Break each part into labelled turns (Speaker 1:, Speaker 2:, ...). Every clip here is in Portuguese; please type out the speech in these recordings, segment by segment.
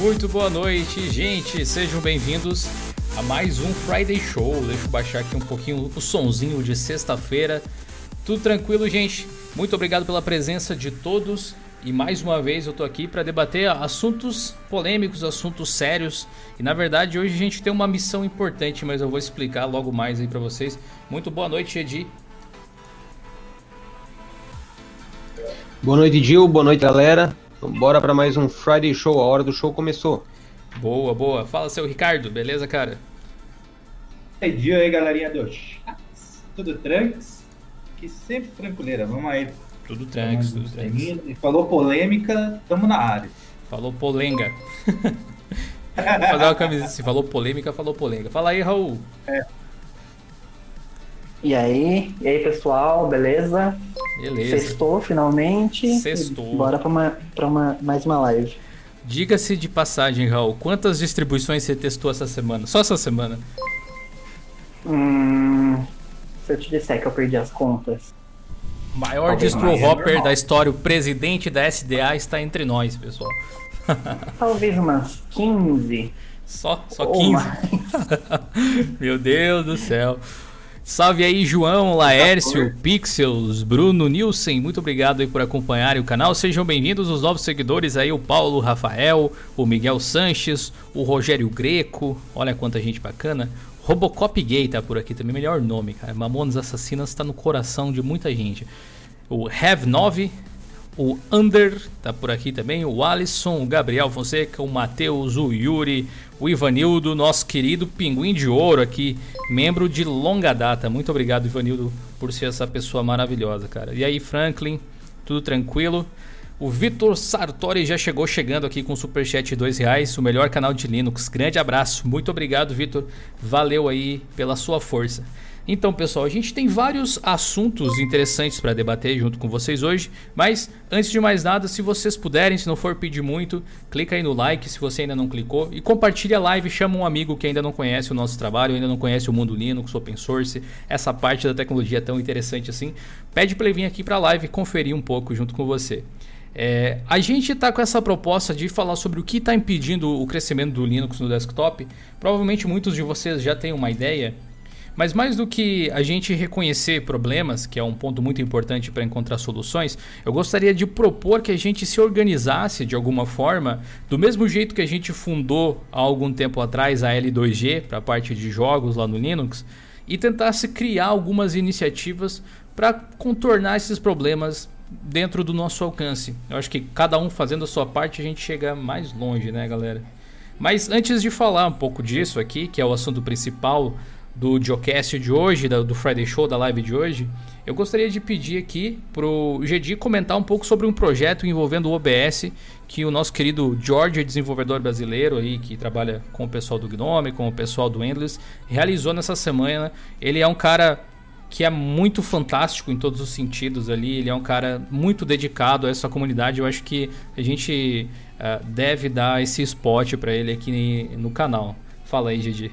Speaker 1: Muito boa noite, gente. Sejam bem-vindos a mais um Friday Show. Deixa eu baixar aqui um pouquinho o sonzinho de sexta-feira. Tudo tranquilo, gente? Muito obrigado pela presença de todos. E mais uma vez eu tô aqui para debater assuntos polêmicos, assuntos sérios. E na verdade hoje a gente tem uma missão importante, mas eu vou explicar logo mais aí para vocês. Muito boa noite, Edi.
Speaker 2: Boa noite, Gil. Boa noite, galera. Bora para mais um Friday Show. A hora do show começou.
Speaker 1: Boa, boa. Fala, seu Ricardo. Beleza, cara?
Speaker 3: Bom dia aí, galerinha do Chats. Tudo tranks? Que sempre tranquileira. Vamos aí.
Speaker 1: Tudo tranks, tudo tranks.
Speaker 3: Falou polêmica, tamo na área.
Speaker 1: Falou polenga. Vou fazer uma camisa assim. Falou polêmica, falou polenga. Fala aí, Raul. É.
Speaker 4: E aí? E aí, pessoal? Beleza?
Speaker 1: Beleza.
Speaker 4: Sextou finalmente.
Speaker 1: Sextou.
Speaker 4: Bora pra, uma, pra uma, mais uma live.
Speaker 1: Diga-se de passagem, Raul, quantas distribuições você testou essa semana? Só essa semana?
Speaker 4: Hum, se eu te disser que eu perdi as contas.
Speaker 1: Maior Talvez distro hopper é da história, o presidente da SDA está entre nós, pessoal.
Speaker 4: Talvez umas 15.
Speaker 1: Só, só 15? Meu Deus do céu. Salve aí, João, Laércio, Pixels, Bruno, Nilson, muito obrigado aí por acompanharem o canal. Sejam bem-vindos os novos seguidores aí, o Paulo Rafael, o Miguel Sanches, o Rogério Greco, olha quanta gente bacana. Robocop Gay tá por aqui também, melhor nome, cara. Mamonas Assassinas tá no coração de muita gente. O Have 9, o Under tá por aqui também, o Alisson, o Gabriel Fonseca, o Matheus, o Yuri, o Ivanildo, nosso querido Pinguim de Ouro aqui, membro de longa data. Muito obrigado, Ivanildo, por ser essa pessoa maravilhosa, cara. E aí, Franklin, tudo tranquilo? O Vitor Sartori já chegou chegando aqui com o superchat de reais, o melhor canal de Linux. Grande abraço, muito obrigado, Vitor. Valeu aí pela sua força. Então, pessoal, a gente tem vários assuntos interessantes para debater junto com vocês hoje, mas antes de mais nada, se vocês puderem, se não for pedir muito, clica aí no like se você ainda não clicou e compartilha a live, chama um amigo que ainda não conhece o nosso trabalho, ainda não conhece o mundo Linux, open source, essa parte da tecnologia tão interessante assim. Pede para ele vir aqui para a live conferir um pouco junto com você. É, a gente está com essa proposta de falar sobre o que está impedindo o crescimento do Linux no desktop. Provavelmente muitos de vocês já têm uma ideia mas mais do que a gente reconhecer problemas, que é um ponto muito importante para encontrar soluções, eu gostaria de propor que a gente se organizasse de alguma forma, do mesmo jeito que a gente fundou há algum tempo atrás a L2G para a parte de jogos lá no Linux, e tentasse criar algumas iniciativas para contornar esses problemas dentro do nosso alcance. Eu acho que cada um fazendo a sua parte a gente chega mais longe, né, galera? Mas antes de falar um pouco disso aqui, que é o assunto principal do Geocast de hoje, do Friday Show, da live de hoje, eu gostaria de pedir aqui pro Gedi comentar um pouco sobre um projeto envolvendo o OBS que o nosso querido George, desenvolvedor brasileiro aí que trabalha com o pessoal do Gnome, com o pessoal do Endless, realizou nessa semana. Ele é um cara que é muito fantástico em todos os sentidos ali. Ele é um cara muito dedicado a essa comunidade. Eu acho que a gente uh, deve dar esse spot para ele aqui no canal. Fala aí, Gigi.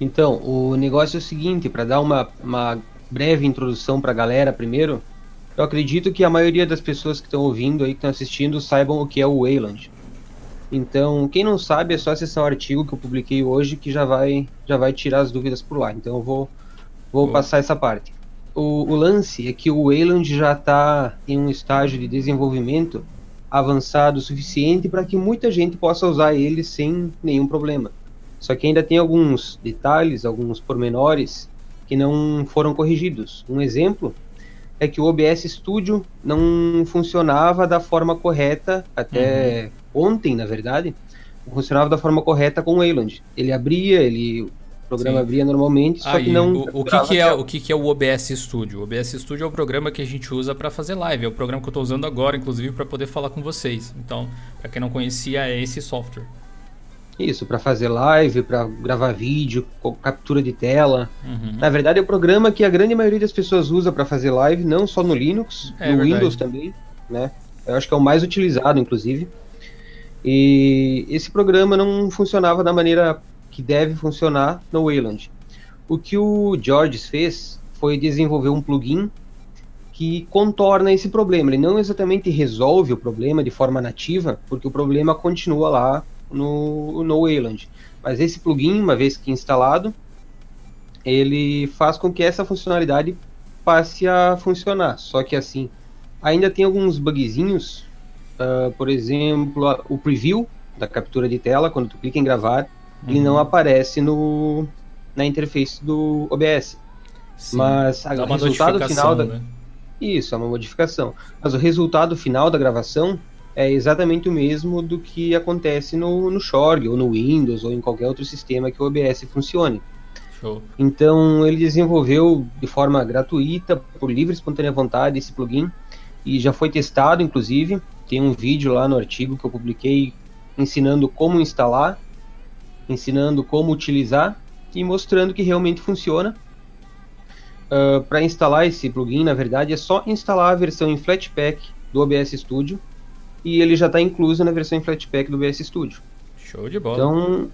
Speaker 2: Então, o negócio é o seguinte, para dar uma, uma breve introdução para a galera primeiro, eu acredito que a maioria das pessoas que estão ouvindo aí, que estão assistindo, saibam o que é o Wayland. Então, quem não sabe, é só acessar o artigo que eu publiquei hoje que já vai, já vai tirar as dúvidas por lá. Então, eu vou, vou passar essa parte. O, o, lance é que o Wayland já está em um estágio de desenvolvimento avançado o suficiente para que muita gente possa usar ele sem nenhum problema. Só que ainda tem alguns detalhes, alguns pormenores que não foram corrigidos. Um exemplo é que o OBS Studio não funcionava da forma correta até uhum. ontem, na verdade, funcionava da forma correta com o Wayland. Ele abria, ele o programa Sim. abria normalmente, só que não.
Speaker 1: O, o que, que é o que, que é o OBS Studio? O OBS Studio é o programa que a gente usa para fazer live. É o programa que eu estou usando agora, inclusive, para poder falar com vocês. Então, para quem não conhecia, é esse software.
Speaker 2: Isso, para fazer live, para gravar vídeo, captura de tela. Uhum. Na verdade, é o programa que a grande maioria das pessoas usa para fazer live, não só no Linux, é, no Windows também, né? Eu acho que é o mais utilizado, inclusive. E esse programa não funcionava da maneira que deve funcionar no Wayland. O que o George fez foi desenvolver um plugin que contorna esse problema. Ele não exatamente resolve o problema de forma nativa, porque o problema continua lá no, no Wayland. Mas esse plugin, uma vez que instalado, ele faz com que essa funcionalidade passe a funcionar. Só que assim, ainda tem alguns bugzinhos, uh, por exemplo, o preview da captura de tela, quando tu clica em gravar, uhum. ele não aparece no, na interface do OBS. Sim, Mas o resultado final da... Né? Isso, é uma modificação. Mas o resultado final da gravação é exatamente o mesmo do que acontece no, no Shorg, ou no Windows, ou em qualquer outro sistema que o OBS funcione. Show. Então ele desenvolveu de forma gratuita, por livre e espontânea vontade, esse plugin e já foi testado, inclusive. Tem um vídeo lá no artigo que eu publiquei ensinando como instalar, ensinando como utilizar e mostrando que realmente funciona. Uh, ah, Para instalar esse plugin, na verdade, é só instalar a versão em Flatpak do OBS Studio e ele já está incluso na versão em Flatpak do OBS Studio.
Speaker 1: Show de bola.
Speaker 2: Então,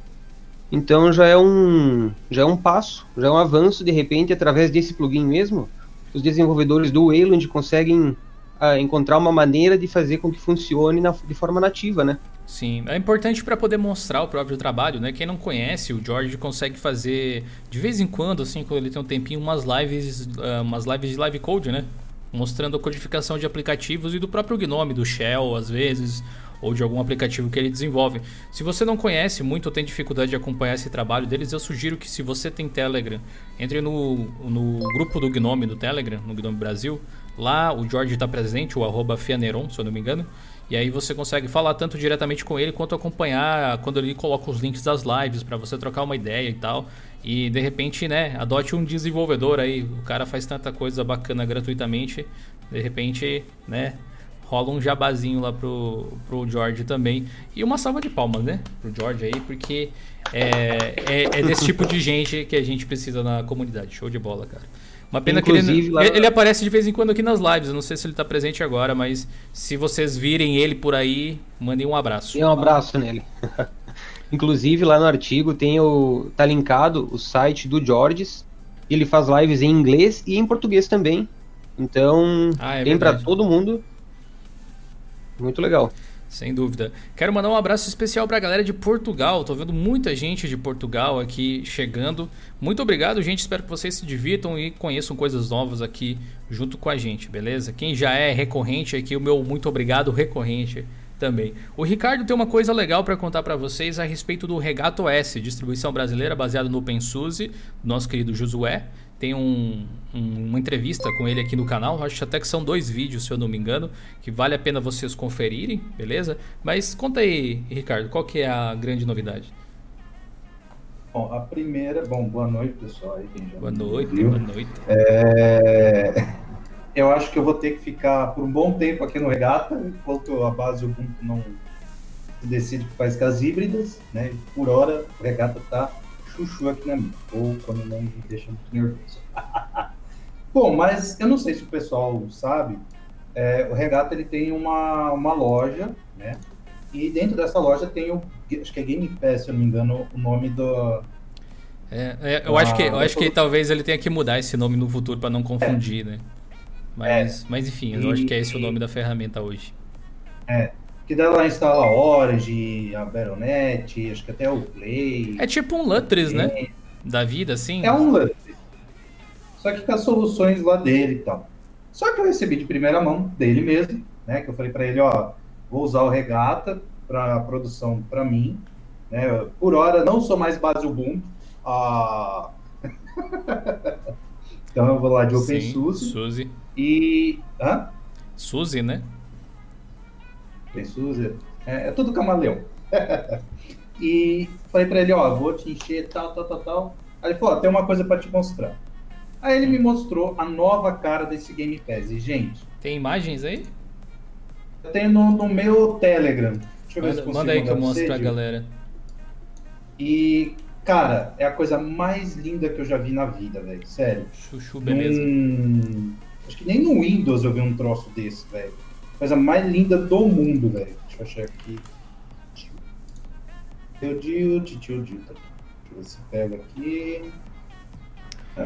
Speaker 2: então já é um já é um passo, já é um avanço de repente através desse plugin mesmo. Os desenvolvedores do Wayland conseguem uh, encontrar uma maneira de fazer com que funcione na, de forma nativa, né?
Speaker 1: Sim, é importante para poder mostrar o próprio trabalho, né? Quem não conhece, o George consegue fazer de vez em quando, assim, quando ele tem um tempinho, umas lives, uh, umas lives de live code, né? Mostrando a codificação de aplicativos e do próprio Gnome, do Shell, às vezes, ou de algum aplicativo que ele desenvolve. Se você não conhece muito ou tem dificuldade de acompanhar esse trabalho deles, eu sugiro que se você tem Telegram, entre no, no grupo do Gnome do Telegram, no Gnome Brasil. Lá o George está presente, o arroba Fianeron, se eu não me engano. E aí você consegue falar tanto diretamente com ele quanto acompanhar quando ele coloca os links das lives para você trocar uma ideia e tal. E de repente, né, adote um desenvolvedor aí. O cara faz tanta coisa bacana gratuitamente. De repente, né, rola um jabazinho lá pro, pro George também. E uma salva de palmas, né? Pro George aí, porque é, é, é desse tipo de gente que a gente precisa na comunidade. Show de bola, cara. Uma pena Inclusive, que ele, lá... ele aparece de vez em quando aqui nas lives. Eu não sei se ele está presente agora, mas se vocês virem ele por aí, mandem um abraço.
Speaker 2: E um abraço nele. Inclusive, lá no artigo tem o. tá linkado o site do Georges. Ele faz lives em inglês e em português também. Então, ah, é tem para todo mundo. Muito legal.
Speaker 1: Sem dúvida. Quero mandar um abraço especial para a galera de Portugal. Tô vendo muita gente de Portugal aqui chegando. Muito obrigado, gente. Espero que vocês se divirtam e conheçam coisas novas aqui junto com a gente, beleza? Quem já é recorrente aqui, o meu muito obrigado recorrente também. O Ricardo tem uma coisa legal para contar para vocês a respeito do Regato S, distribuição brasileira baseada no OpenSUSE, nosso querido Josué. Tem um, um, uma entrevista com ele aqui no canal, acho até que são dois vídeos, se eu não me engano, que vale a pena vocês conferirem, beleza? Mas conta aí, Ricardo, qual que é a grande novidade?
Speaker 3: Bom, a primeira... Bom, boa noite, pessoal. Aí,
Speaker 1: boa noite, viu. boa noite.
Speaker 3: É... Eu acho que eu vou ter que ficar por um bom tempo aqui no Regata, enquanto a base Ubuntu não decide que faz com as híbridas, né? Por hora, o Regata tá chuchu aqui na minha, ou quando não me deixa muito nervoso. Bom, mas eu não sei se o pessoal sabe, é, o Regata ele tem uma, uma loja, né? E dentro dessa loja tem o, acho que é Game Pass, se eu não me engano, o nome do...
Speaker 1: É, é, eu, acho que, eu acho que talvez ele tenha que mudar esse nome no futuro para não confundir, né? Mas, é. mas enfim, eu e, acho que é esse o nome da ferramenta hoje.
Speaker 3: É, que dela instala a Origin, a Baronet, acho que até o Play.
Speaker 1: É tipo um Lutris, né? Da vida, assim.
Speaker 3: É um Lutris. Só que com as soluções lá dele e tal. Só que eu recebi de primeira mão dele mesmo, né? Que eu falei para ele, ó, vou usar o Regata para produção para mim. Né? Por hora não sou mais base Ubuntu. Ah... então eu vou lá de OpenSUSE.
Speaker 1: Suzy.
Speaker 3: E. Hã?
Speaker 1: Suzy, né?
Speaker 3: tem Suzy, é, é tudo camaleão. e falei para ele, ó, vou te encher, tal, tal, tal, tal. Aí ele falou, ó, tem uma coisa para te mostrar. Aí ele me mostrou a nova cara desse Game Pass. E, gente...
Speaker 1: Tem imagens aí?
Speaker 3: Eu tenho no, no meu Telegram. Deixa eu
Speaker 1: ver manda, se Manda aí que eu mostro pra galera.
Speaker 3: E, cara, é a coisa mais linda que eu já vi na vida, velho. Sério.
Speaker 1: Chuchu, beleza.
Speaker 3: Num... Acho que nem no Windows eu vi um troço desse, velho. Coisa mais linda do mundo, velho. Deixa eu achar aqui. Tio Dio, tio Dio. Deixa eu ver se pega aqui.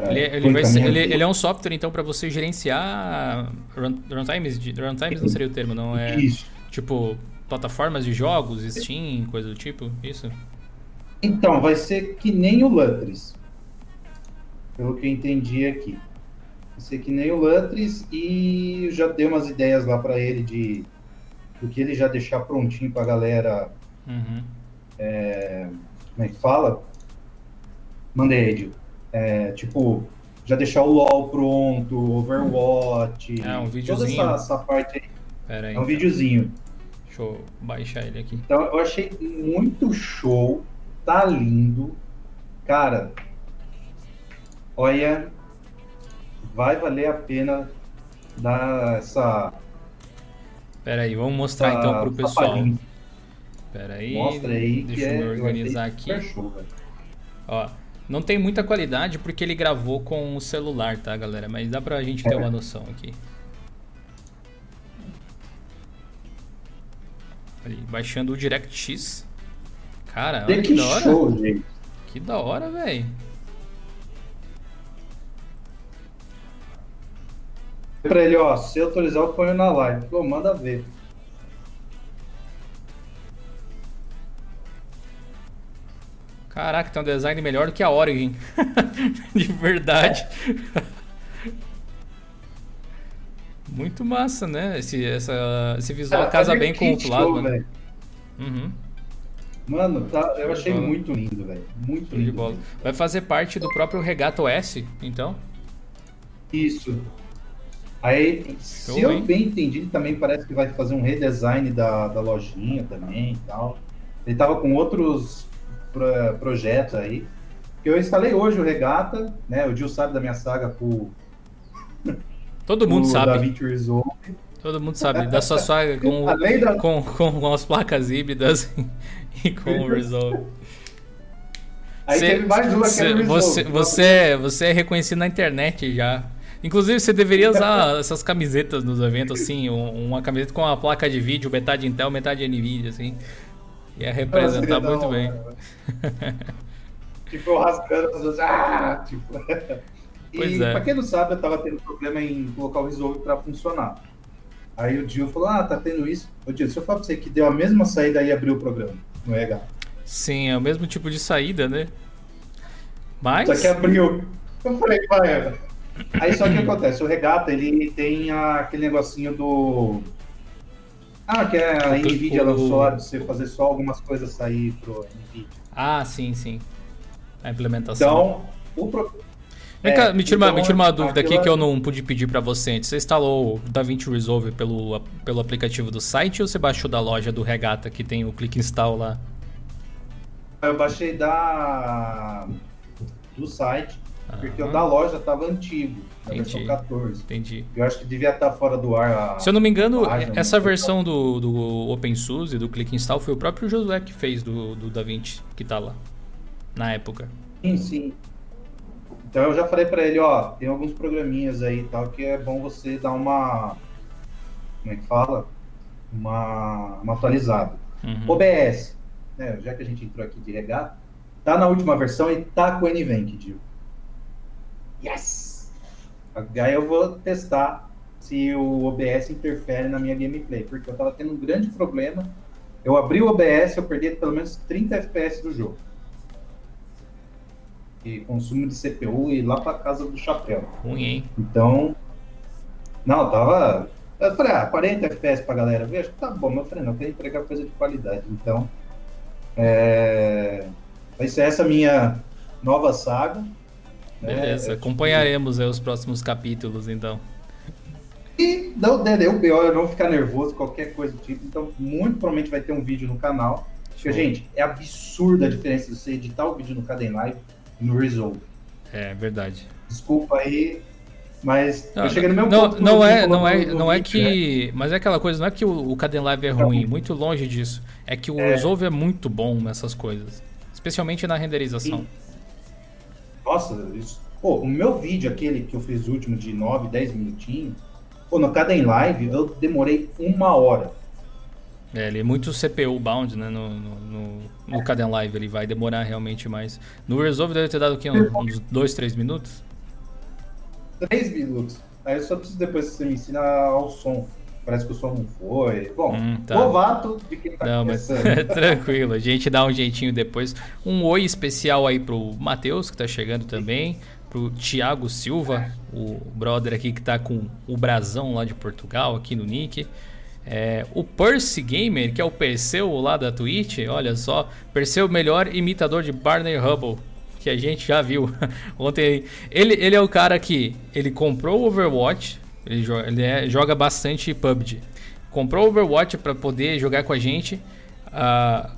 Speaker 1: Ele, é- ele, vai ser- ele- ele é um software, então, para você gerenciar run- runtimes. de- runtimes não seria o termo, não. É
Speaker 3: Isso.
Speaker 1: tipo plataformas de jogos, Steam, coisa do tipo. Isso.
Speaker 3: Então, vai ser que nem o Lutris. Pelo que eu entendi aqui. Ser que nem o Lutris e já dei umas ideias lá para ele de do que ele já deixar prontinho pra galera.
Speaker 1: Uhum.
Speaker 3: Como é que fala? Mandei, Edil. É, tipo, já deixar o LoL pronto, Overwatch.
Speaker 1: Ah, um
Speaker 3: Toda
Speaker 1: videozinho.
Speaker 3: essa, essa parte aí.
Speaker 1: Pera aí.
Speaker 3: É um
Speaker 1: então.
Speaker 3: videozinho.
Speaker 1: Deixa eu baixar ele aqui.
Speaker 3: Então eu achei muito show, tá lindo. Cara, olha, vai valer a pena dar essa.
Speaker 1: Pera aí, vamos mostrar
Speaker 3: essa
Speaker 1: então pro pessoal. Pera aí.
Speaker 3: Mostra aí
Speaker 1: Deixa
Speaker 3: é,
Speaker 1: eu
Speaker 3: achei
Speaker 1: organizar aqui.
Speaker 3: show.
Speaker 1: Ó, não tem muita qualidade porque ele gravou com o celular, tá, galera? Mas dá pra gente ter
Speaker 3: É.
Speaker 1: uma noção aqui. Ali, baixando o DirectX. Cara, Olha que
Speaker 3: que
Speaker 1: da hora.
Speaker 3: show, gente.
Speaker 1: Que da hora, velho.
Speaker 3: Pra ele, ó, se autorizar, eu ponho na live. Pô, manda ver.
Speaker 1: Caraca, tem um design melhor do que a Origin. De verdade. Muito massa, né? Esse, essa, esse visual
Speaker 3: Cara,
Speaker 1: casa
Speaker 3: olha
Speaker 1: bem com o
Speaker 3: show,
Speaker 1: né?
Speaker 3: velho.
Speaker 1: Uhum,
Speaker 3: Mano, tá, eu achei muito lindo, velho. Muito
Speaker 1: show de
Speaker 3: lindo.
Speaker 1: bola. Vai fazer parte do próprio Regato S, então?
Speaker 3: Isso. Aí, se
Speaker 1: Show,
Speaker 3: eu bem entendi, também parece que vai fazer um redesign da, da lojinha também e tal. Ele tava com outros pro- projetos aí. Eu instalei hoje o Regata, né? O Gil sabe da minha saga com
Speaker 1: Todo mundo sabe.
Speaker 3: Resolve.
Speaker 1: Todo mundo sabe. Da sua saga com,
Speaker 3: da-
Speaker 1: com, com, com as placas híbridas e com o Resolve.
Speaker 3: Aí
Speaker 1: Cê-
Speaker 3: teve mais uma que era o Resolve.
Speaker 1: você, você, você é reconhecido na internet já. Inclusive, você deveria usar essas camisetas nos eventos, assim, um- uma camiseta com a placa de vídeo, metade Intel, metade NVIDIA, assim. Ia representar
Speaker 3: da
Speaker 1: muito
Speaker 3: hora,
Speaker 1: bem.
Speaker 3: tipo, eu rasgando as duas. Ah, tipo. E
Speaker 1: Pois é.
Speaker 3: pra quem não sabe, eu tava tendo problema em colocar o Resolve pra funcionar. Aí o Gil falou: Ah, tá tendo isso. Ô Gil, se eu falar pra você que deu a mesma saída e abriu o programa no EH.
Speaker 1: Sim, é o mesmo tipo de saída, né? Mas.
Speaker 3: Só que abriu. Eu falei, vai. Aí só que acontece, o regata ele tem a- aquele negocinho do. Ah, que é a Nvidia lançou lá de você fazer só algumas coisas sair pro Nvidia.
Speaker 1: Ah, sim, sim. A implementação.
Speaker 3: Então, o pro...
Speaker 1: Vem cá,
Speaker 3: é,
Speaker 1: me tira, uma,
Speaker 3: então,
Speaker 1: me tira uma dúvida aqui que eu não pude pedir pra você antes. Você instalou o DaVinci Resolve pelo, pelo aplicativo do site ou você baixou da loja do Regata que tem o click install lá?
Speaker 3: Eu baixei da do site, porque o
Speaker 1: Aham.
Speaker 3: da loja tava antigo, na
Speaker 1: Entendi.
Speaker 3: versão 14.
Speaker 1: Entendi.
Speaker 3: Eu acho que devia estar fora do ar. a-
Speaker 1: Se eu não me engano,
Speaker 3: página,
Speaker 1: essa
Speaker 3: né?
Speaker 1: versão do, do OpenSUSE, do Click Install, foi o próprio Josué que fez do, do DaVinci, que tá lá. Na época.
Speaker 3: Sim, sim. Então eu já falei pra ele, ó, tem alguns programinhas aí e tal que é bom você dar uma. Como é que fala? Uma, uma atualizada.
Speaker 1: Uhum.
Speaker 3: OBS, né? Já que a gente entrou aqui de regata, tá na última versão e tá com o NVENC, Dio. Yes! Aí eu vou testar se o OBS interfere na minha gameplay, porque eu tava tendo um grande problema. Eu abri o OBS, eu perdi pelo menos 30 FPS do jogo. E consumo de CPU e lá pra casa do chapéu.
Speaker 1: Ruim, hein?
Speaker 3: Então, não, tava. Eu falei, ah, 40 FPS pra galera ver, acho que tá bom. Mas eu falei, não, eu quero entregar coisa de qualidade. Então, é... vai ser essa minha nova saga. Né?
Speaker 1: Beleza,
Speaker 3: É,
Speaker 1: acompanharemos aí os próximos capítulos, então.
Speaker 3: E não der o BO, eu não ficar nervoso, qualquer coisa do tipo. Então, muito provavelmente vai ter um vídeo no canal. Porque, gente, é absurda a diferença de você editar o vídeo no Caden Live e no Resolve.
Speaker 1: É verdade.
Speaker 3: Desculpa aí, mas
Speaker 1: Não,
Speaker 3: eu cheguei no mesmo
Speaker 1: não,
Speaker 3: ponto que
Speaker 1: não
Speaker 3: o
Speaker 1: é, não é, não é
Speaker 3: vídeo, né?
Speaker 1: que, mas é aquela coisa, não é que o, o Caden Live é ruim, muito longe disso. É que o Resolve é muito bom nessas coisas, especialmente na renderização.
Speaker 3: Nossa, isso. Pô, o meu vídeo, aquele que eu fiz o último de 9, 10 minutinhos, pô, no Caden Live eu demorei uma hora.
Speaker 1: É, ele é muito CPU bound, né? No, no, no, no Caden Live ele vai demorar realmente mais. No Resolve deve ter dado o quê? Uns 2, 3 minutos?
Speaker 3: 3 minutos. Aí eu só preciso depois que você me ensina ao som. Parece que o som não foi. Bom,
Speaker 1: Hum, tá.
Speaker 3: novato de quem tá
Speaker 1: Não, mas
Speaker 3: começando.
Speaker 1: tranquilo, a gente dá um jeitinho depois. Um oi especial aí pro Matheus, que tá chegando também. Pro Thiago Silva, o brother aqui que tá com o brasão lá de Portugal, aqui no Nick. É, o Percy Gamer, que é o Perseu lá da Twitch, olha só. Perseu, melhor imitador de Barney Hubble, que a gente já viu ontem. Ele, ele é o cara que ele comprou o Overwatch, ele, joga, ele é- joga bastante PUBG. Comprou Overwatch para poder jogar com a gente. ah,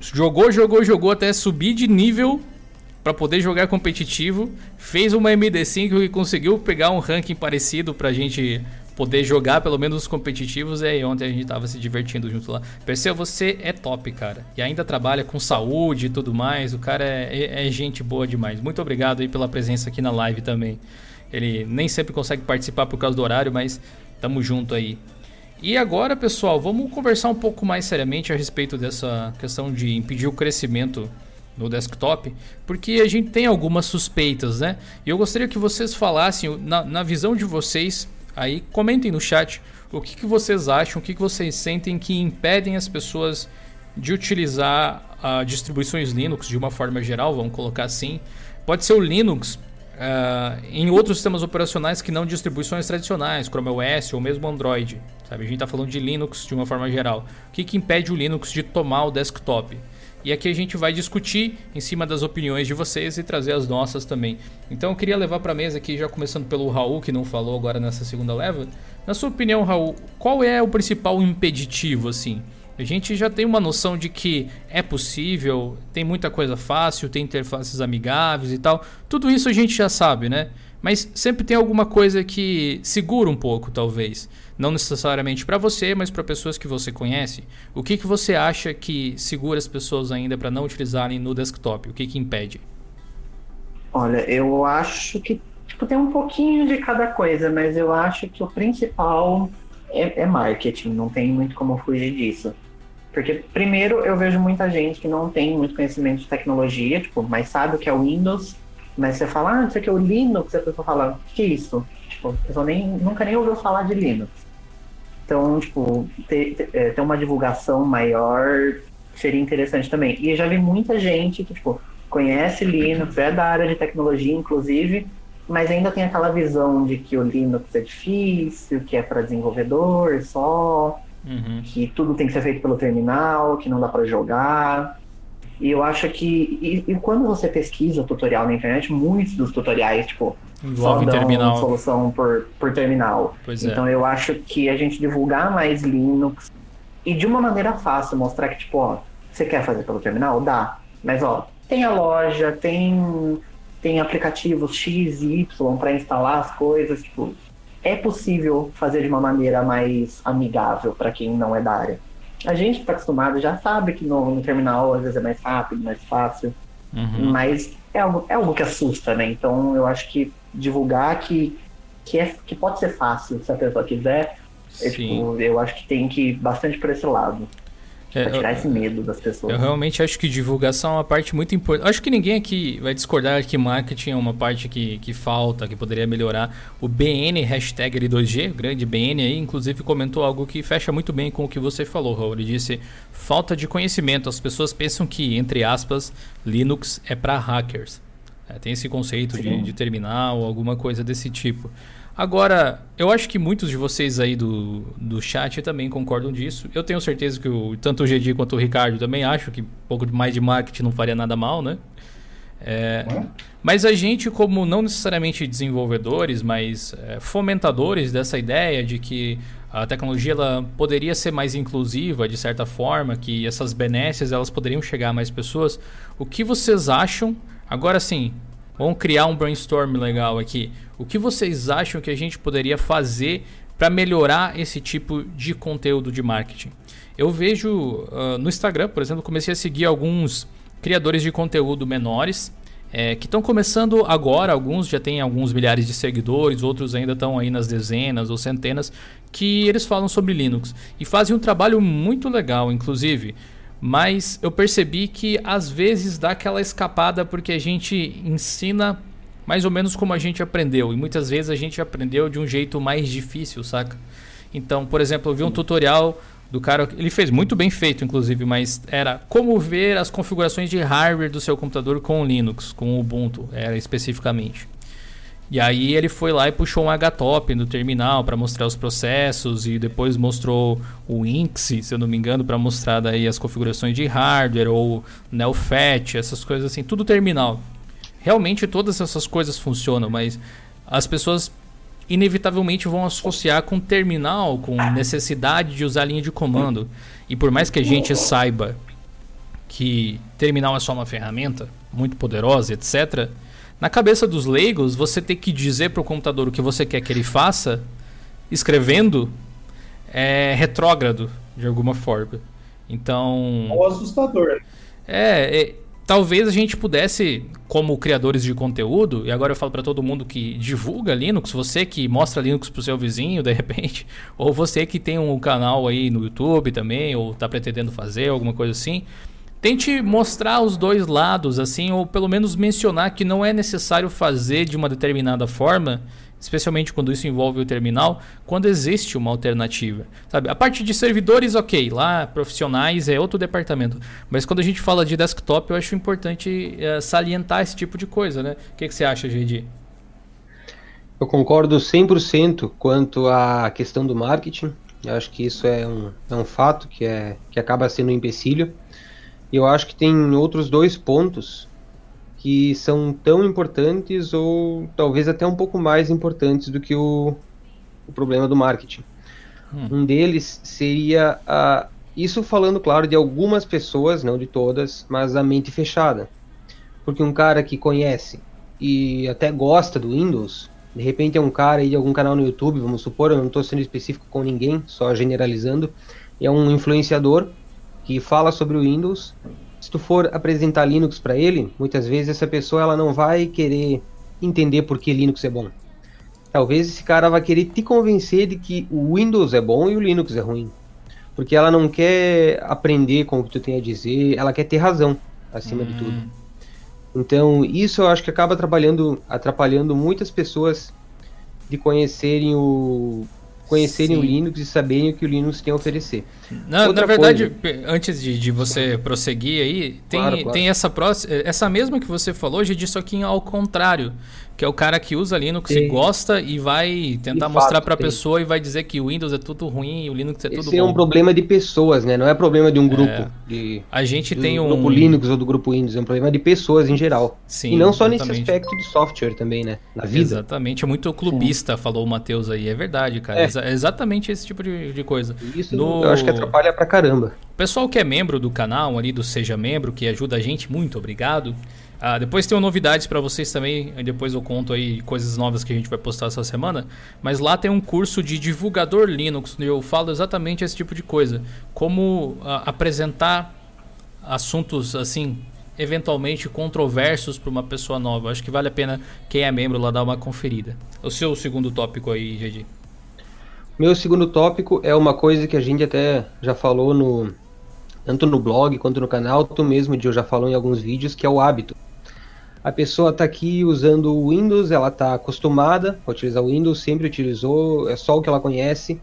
Speaker 1: jogou, jogou, jogou até subir de nível para poder jogar competitivo. Fez uma MD5 e conseguiu pegar um ranking parecido pra gente poder jogar pelo menos os competitivos. E aí ontem a gente tava se divertindo junto lá. Perseu, você é top, cara. E ainda trabalha com saúde e tudo mais. O cara é, é- é gente boa demais. Muito obrigado aí pela presença aqui na live também. Ele nem sempre consegue participar por causa do horário, mas tamo junto aí. E agora, pessoal, vamos conversar um pouco mais seriamente a respeito dessa questão de impedir o crescimento no desktop, porque a gente tem algumas suspeitas, né? E eu gostaria que vocês falassem, na, na visão de vocês, aí comentem no chat o que, que vocês acham, o que, que vocês sentem que impedem as pessoas de utilizar ah, distribuições Linux de uma forma geral, vamos colocar assim. Pode ser o Linux ah, em outros sistemas operacionais que não distribuições tradicionais, Chrome OS ou mesmo Android. Sabe? A gente está falando de Linux de uma forma geral. O que, que impede o Linux de tomar o desktop? E aqui a gente vai discutir em cima das opiniões de vocês e trazer as nossas também. Então eu queria levar para a mesa aqui, já começando pelo Raul, que não falou agora nessa segunda leva. Na sua opinião, Raul, qual é o principal impeditivo assim? A gente já tem uma noção de que é possível, tem muita coisa fácil, tem interfaces amigáveis e tal. Tudo isso a gente já sabe, né? Mas sempre tem alguma coisa que segura um pouco, talvez. Não necessariamente para você, mas para pessoas que você conhece. O que, que você acha que segura as pessoas ainda para não utilizarem no desktop? O que, que impede?
Speaker 4: Olha, eu acho que tipo, tem um pouquinho de cada coisa, mas eu acho que o principal é, é marketing, não tem muito como fugir disso. Porque, primeiro, eu vejo muita gente que não tem muito conhecimento de tecnologia, tipo, mas sabe o que é o Windows, mas você fala, ah, isso aqui é o Linux, a pessoa fala, o que é isso? Tipo, a pessoa nem, nunca nem ouviu falar de Linux. Então, tipo, ter, é, ter uma divulgação maior seria interessante também. E já vi muita gente que, tipo, conhece Linux, é da área de tecnologia, inclusive, mas ainda tem aquela visão de que o Linux é difícil, que é para desenvolvedor só,
Speaker 1: Uhum.
Speaker 4: que tudo tem que ser feito pelo terminal, que não dá para jogar. E eu acho que e, e quando você pesquisa tutorial na internet, muitos dos tutoriais, tipo,
Speaker 1: Envolve
Speaker 4: só dão
Speaker 1: terminal.
Speaker 4: solução por, por terminal.
Speaker 1: Pois é.
Speaker 4: Então eu acho que a gente divulgar mais Linux e de uma maneira fácil, mostrar que, tipo, ó, você quer fazer pelo terminal? Dá. Mas, ó, tem a loja, tem, tem aplicativos X e Y para instalar as coisas, tipo, é possível fazer de uma maneira mais amigável para quem não é da área. A gente que está acostumado já sabe que no, no terminal às vezes é mais rápido, mais fácil,
Speaker 1: Uhum.
Speaker 4: mas é algo, é algo que assusta, né? Então eu acho que divulgar que, que, é, que pode ser fácil se a pessoa quiser, é, tipo, eu acho que tem que ir bastante por esse lado.
Speaker 1: É,
Speaker 4: Pra tirar
Speaker 1: eu-
Speaker 4: esse medo das pessoas.
Speaker 1: Eu realmente acho que divulgação é uma parte muito importante. Acho que ninguém aqui vai discordar que marketing é uma parte que, que falta, que poderia melhorar. O BN, hashtag L2G, o grande BN aí, inclusive comentou algo que fecha muito bem com o que você falou, Raul. Ele disse, falta de conhecimento. As pessoas pensam que, entre aspas, Linux é para hackers. É, tem esse conceito de, de terminal, alguma coisa desse tipo. Agora, eu acho que muitos de vocês aí do, do chat também concordam disso. Eu tenho certeza que o, tanto o GD quanto o Ricardo também acham que um pouco mais de marketing não faria nada mal, né? É,
Speaker 3: é?
Speaker 1: mas a gente, como não necessariamente desenvolvedores, mas é, fomentadores dessa ideia de que a tecnologia ela poderia ser mais inclusiva de certa forma, que essas benécias elas poderiam chegar a mais pessoas, o que vocês acham? Agora sim, vamos criar um brainstorm legal aqui. O que vocês acham que a gente poderia fazer para melhorar esse tipo de conteúdo de marketing? Eu vejo ah, no Instagram, por exemplo, comecei a seguir alguns criadores de conteúdo menores é, que estão começando agora. Alguns já têm alguns milhares de seguidores, outros ainda estão aí nas dezenas ou centenas, que eles falam sobre Linux e fazem um trabalho muito legal, inclusive. Mas eu percebi que às vezes dá aquela escapada porque a gente ensina mais ou menos como a gente aprendeu. E muitas vezes a gente aprendeu de um jeito mais difícil, saca? Então, por exemplo, eu vi um tutorial do cara, ele fez muito bem feito, inclusive, mas era como ver as configurações de hardware do seu computador com Linux, com Ubuntu, era especificamente. E aí ele foi lá e puxou um HTOP no terminal para mostrar os processos e depois mostrou o INXI, se eu não me engano, para mostrar daí as configurações de hardware ou NeoFET, essas coisas assim, tudo terminal. Realmente todas essas coisas funcionam, mas as pessoas inevitavelmente vão associar com terminal, com necessidade de usar linha de comando. E por mais que a gente saiba que terminal é só uma ferramenta muito poderosa, etc., na cabeça dos leigos, você ter que dizer para o computador o que você quer que ele faça, escrevendo, é retrógrado de alguma forma. Então.
Speaker 3: É assustador.
Speaker 1: É, é, talvez a gente pudesse, como criadores de conteúdo, e agora eu falo para todo mundo que divulga Linux, você que mostra Linux pro seu vizinho, de repente, ou você que tem um canal aí no YouTube também, ou está pretendendo fazer alguma coisa assim, tente mostrar os dois lados, assim, ou pelo menos mencionar que não é necessário fazer de uma determinada forma especialmente quando isso envolve o terminal, quando existe uma alternativa. Sabe? A parte de servidores, ok, lá profissionais é outro departamento. Mas quando a gente fala de desktop, eu acho importante é, salientar esse tipo de coisa, né? O que, que você acha, GD?
Speaker 2: Eu concordo 100% quanto à questão do marketing. Eu acho que isso é um, é um fato que, é, que acaba sendo um empecilho. Eu acho que tem outros dois pontos que são tão importantes ou talvez até um pouco mais importantes do que o, o problema do marketing. Hum. Um deles seria a, isso falando, claro, de algumas pessoas, não de todas, mas a mente fechada. Porque um cara que conhece e até gosta do Windows, de repente é um cara aí de algum canal no YouTube, vamos supor, eu não estou sendo específico com ninguém, só generalizando, é um influenciador que fala sobre o Windows se tu for apresentar Linux para ele, muitas vezes essa pessoa ela não vai querer entender por que Linux é bom. Talvez esse cara vai querer te convencer de que o Windows é bom e o Linux é ruim. Porque ela não quer aprender com o que tu tem a dizer, ela quer ter razão acima de tudo. Hum. Então, isso eu acho que acaba atrapalhando, atrapalhando muitas pessoas de conhecerem o, conhecerem Sim. o Linux e saberem o que o Linux tem a oferecer.
Speaker 1: Na, na verdade, coisa... antes de, de, você prosseguir aí, tem, claro, claro. tem essa, próxima, essa mesma que você falou, já disse aqui ao contrário que é o cara que usa Linux e gosta e vai tentar de mostrar para a pessoa e vai dizer que o Windows é tudo ruim e o Linux é tudo
Speaker 2: Esse
Speaker 1: bom.
Speaker 2: é um problema de pessoas, né? Não é problema de um grupo. É. De,
Speaker 1: a gente
Speaker 2: do,
Speaker 1: tem um
Speaker 2: grupo Linux ou do grupo Windows, é um problema de pessoas em geral.
Speaker 1: Sim,
Speaker 2: e não só exatamente. nesse aspecto de software também, né? Na vida.
Speaker 1: Exatamente, é muito clubista, Sim. falou o Matheus aí. É verdade, cara. É. é exatamente esse tipo de, de coisa.
Speaker 2: Isso no... eu acho que atrapalha pra caramba.
Speaker 1: O pessoal que é membro do canal ali, do Seja Membro, que ajuda a gente, muito obrigado. Ah, depois tem novidades para vocês também, depois eu conto aí coisas novas que a gente vai postar essa semana. Mas lá tem um curso de divulgador Linux, onde eu falo exatamente esse tipo de coisa. Como ah, apresentar assuntos assim, eventualmente controversos para uma pessoa nova. Acho que vale a pena quem é membro lá dar uma conferida. O seu segundo tópico aí, Gedi.
Speaker 2: Meu segundo tópico é uma coisa que a gente até já falou no tanto no blog quanto no canal, tu mesmo já falou em alguns vídeos, que é o hábito a pessoa está aqui usando o Windows, ela está acostumada a utilizar o Windows, sempre utilizou, é só o que ela conhece.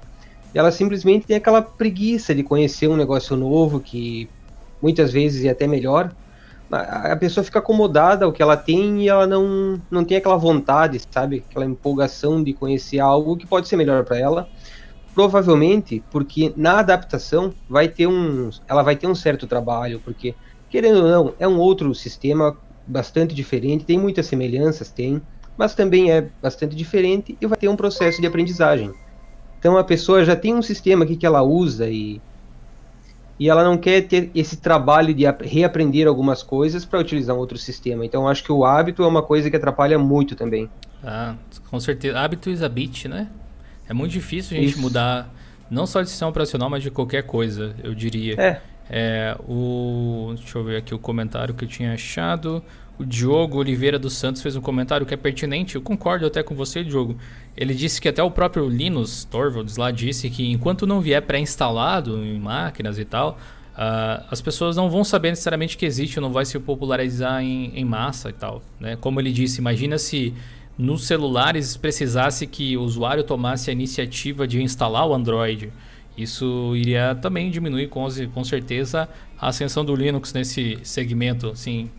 Speaker 2: E ela simplesmente tem aquela preguiça de conhecer um negócio novo que muitas vezes é até melhor. A pessoa fica acomodada ao que ela tem e ela não, não tem aquela vontade, sabe? Aquela empolgação de conhecer algo que pode ser melhor para ela. Provavelmente porque na adaptação vai ter um, ela vai ter um certo trabalho, porque querendo ou não, é um outro sistema bastante diferente, tem muitas semelhanças, tem, mas também é bastante diferente e vai ter um processo de aprendizagem. Então a pessoa já tem um sistema aqui que ela usa e e ela não quer ter esse trabalho de reaprender algumas coisas para utilizar um outro sistema. Então acho que o hábito é uma coisa que atrapalha muito também.
Speaker 1: Ah, com certeza. Hábito is a bit, né? É muito difícil a gente Isso. mudar não só de sistema operacional, mas de qualquer coisa, eu diria.
Speaker 2: É.
Speaker 1: É, o, deixa eu ver aqui o comentário que eu tinha achado. O Diogo Oliveira dos Santos fez um comentário que é pertinente. Eu concordo até com você, Diogo. Ele disse que até o próprio Linus Torvalds lá disse que enquanto não vier pré-instalado em máquinas e tal, Uh, as pessoas não vão saber necessariamente que existe, não vai se popularizar em, em massa e tal. Né? Como ele disse, imagina se nos celulares precisasse que o usuário tomasse a iniciativa de instalar o Android. Isso iria também diminuir com, com certeza a ascensão do Linux nesse segmento, assim,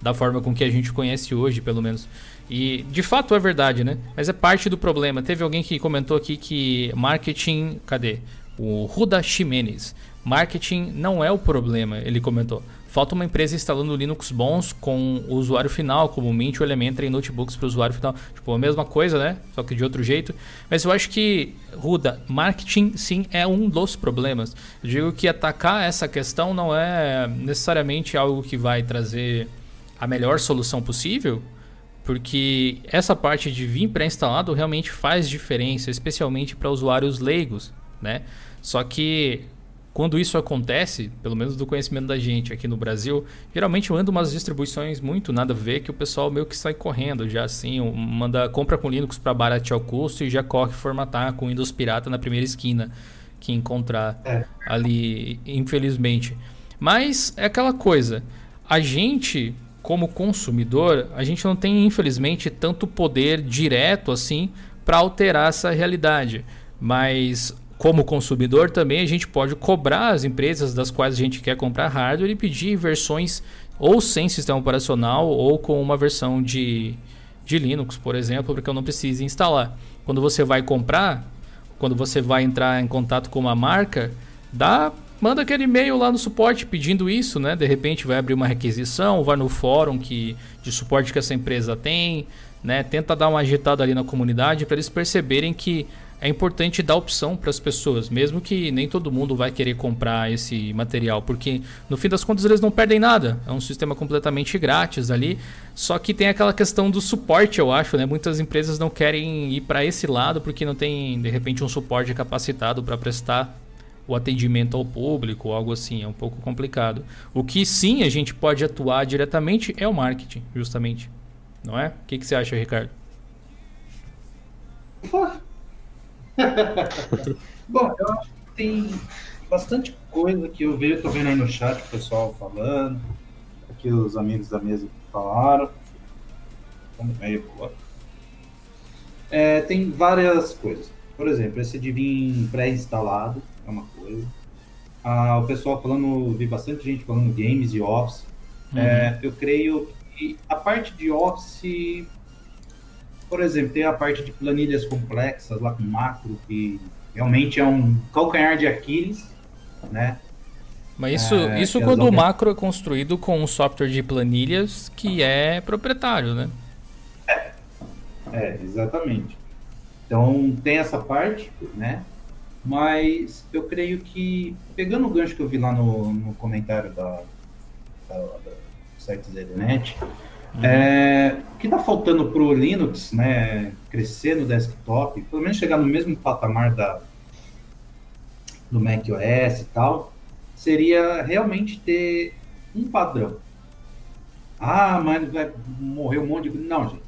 Speaker 1: da forma com que a gente conhece hoje, pelo menos. E de fato é verdade, né? Mas é parte do problema. Teve alguém que comentou aqui que marketing. Cadê? O Ruda Ximenes. Marketing não é o problema, ele comentou. Falta uma empresa instalando Linux bons com o usuário final, como Mint ou Elementary notebooks para o usuário final. Tipo, a mesma coisa, né? Só que de outro jeito. Mas eu acho que, Ruda, marketing sim é um dos problemas. Eu digo que atacar essa questão não é necessariamente algo que vai trazer a melhor solução possível, porque essa parte de vir pré-instalado realmente faz diferença, especialmente para usuários leigos, né? Só que quando isso acontece, pelo menos do conhecimento da gente aqui no Brasil, geralmente anda umas distribuições muito nada a ver que o pessoal meio que sai correndo já assim, manda compra com Linux para baratear o custo e já corre formatar com Windows pirata na primeira esquina que encontrar é. ali, infelizmente. Mas é aquela coisa, a gente como consumidor, a gente não tem infelizmente tanto poder direto assim para alterar essa realidade. Mas como consumidor também a gente pode cobrar as empresas das quais a gente quer comprar hardware e pedir versões ou sem sistema operacional ou com uma versão de, de Linux, por exemplo, para que eu não precise instalar. Quando você vai comprar, quando você vai entrar em contato com uma marca, dá, manda aquele e-mail lá no suporte pedindo isso, né? De repente vai abrir uma requisição, vai no fórum que, de suporte que essa empresa tem, né? Tenta dar uma agitada ali na comunidade para eles perceberem que é importante dar opção para as pessoas, mesmo que nem todo mundo vai querer comprar esse material, porque no fim das contas eles não perdem nada. É um sistema completamente grátis ali. Só que tem aquela questão do suporte, eu acho, né? Muitas empresas não querem ir para esse lado porque não tem, de repente, um suporte capacitado para prestar o atendimento ao público, algo assim, é um pouco complicado. O que sim a gente pode atuar diretamente é o marketing, justamente. Não é? O que, que você acha, Ricardo?
Speaker 3: Bom, eu acho que tem bastante coisa que eu vejo, tô vendo aí no chat o pessoal falando, aqui os amigos da mesa falaram. Aí, é, tem várias coisas. Por exemplo, esse de vir pré-instalado é uma coisa. Ah, o pessoal falando, vi bastante gente falando games e Office. Uhum. É, eu creio que a parte de Office por exemplo, tem a parte de planilhas complexas lá com macro, que realmente é um calcanhar de Aquiles, né?
Speaker 1: Mas isso, é, isso quando o macro é construído com um software de planilhas que é proprietário, né?
Speaker 3: É, é exatamente. Então tem essa parte, né? Mas eu creio que, pegando o gancho que eu vi lá no, no comentário da, da, da site ZDNet, É, o que está faltando para o Linux né, crescer no desktop, pelo menos chegar no mesmo patamar da, do macOS e tal, seria realmente ter um padrão. Ah, mas vai morrer um monte de. Não, gente.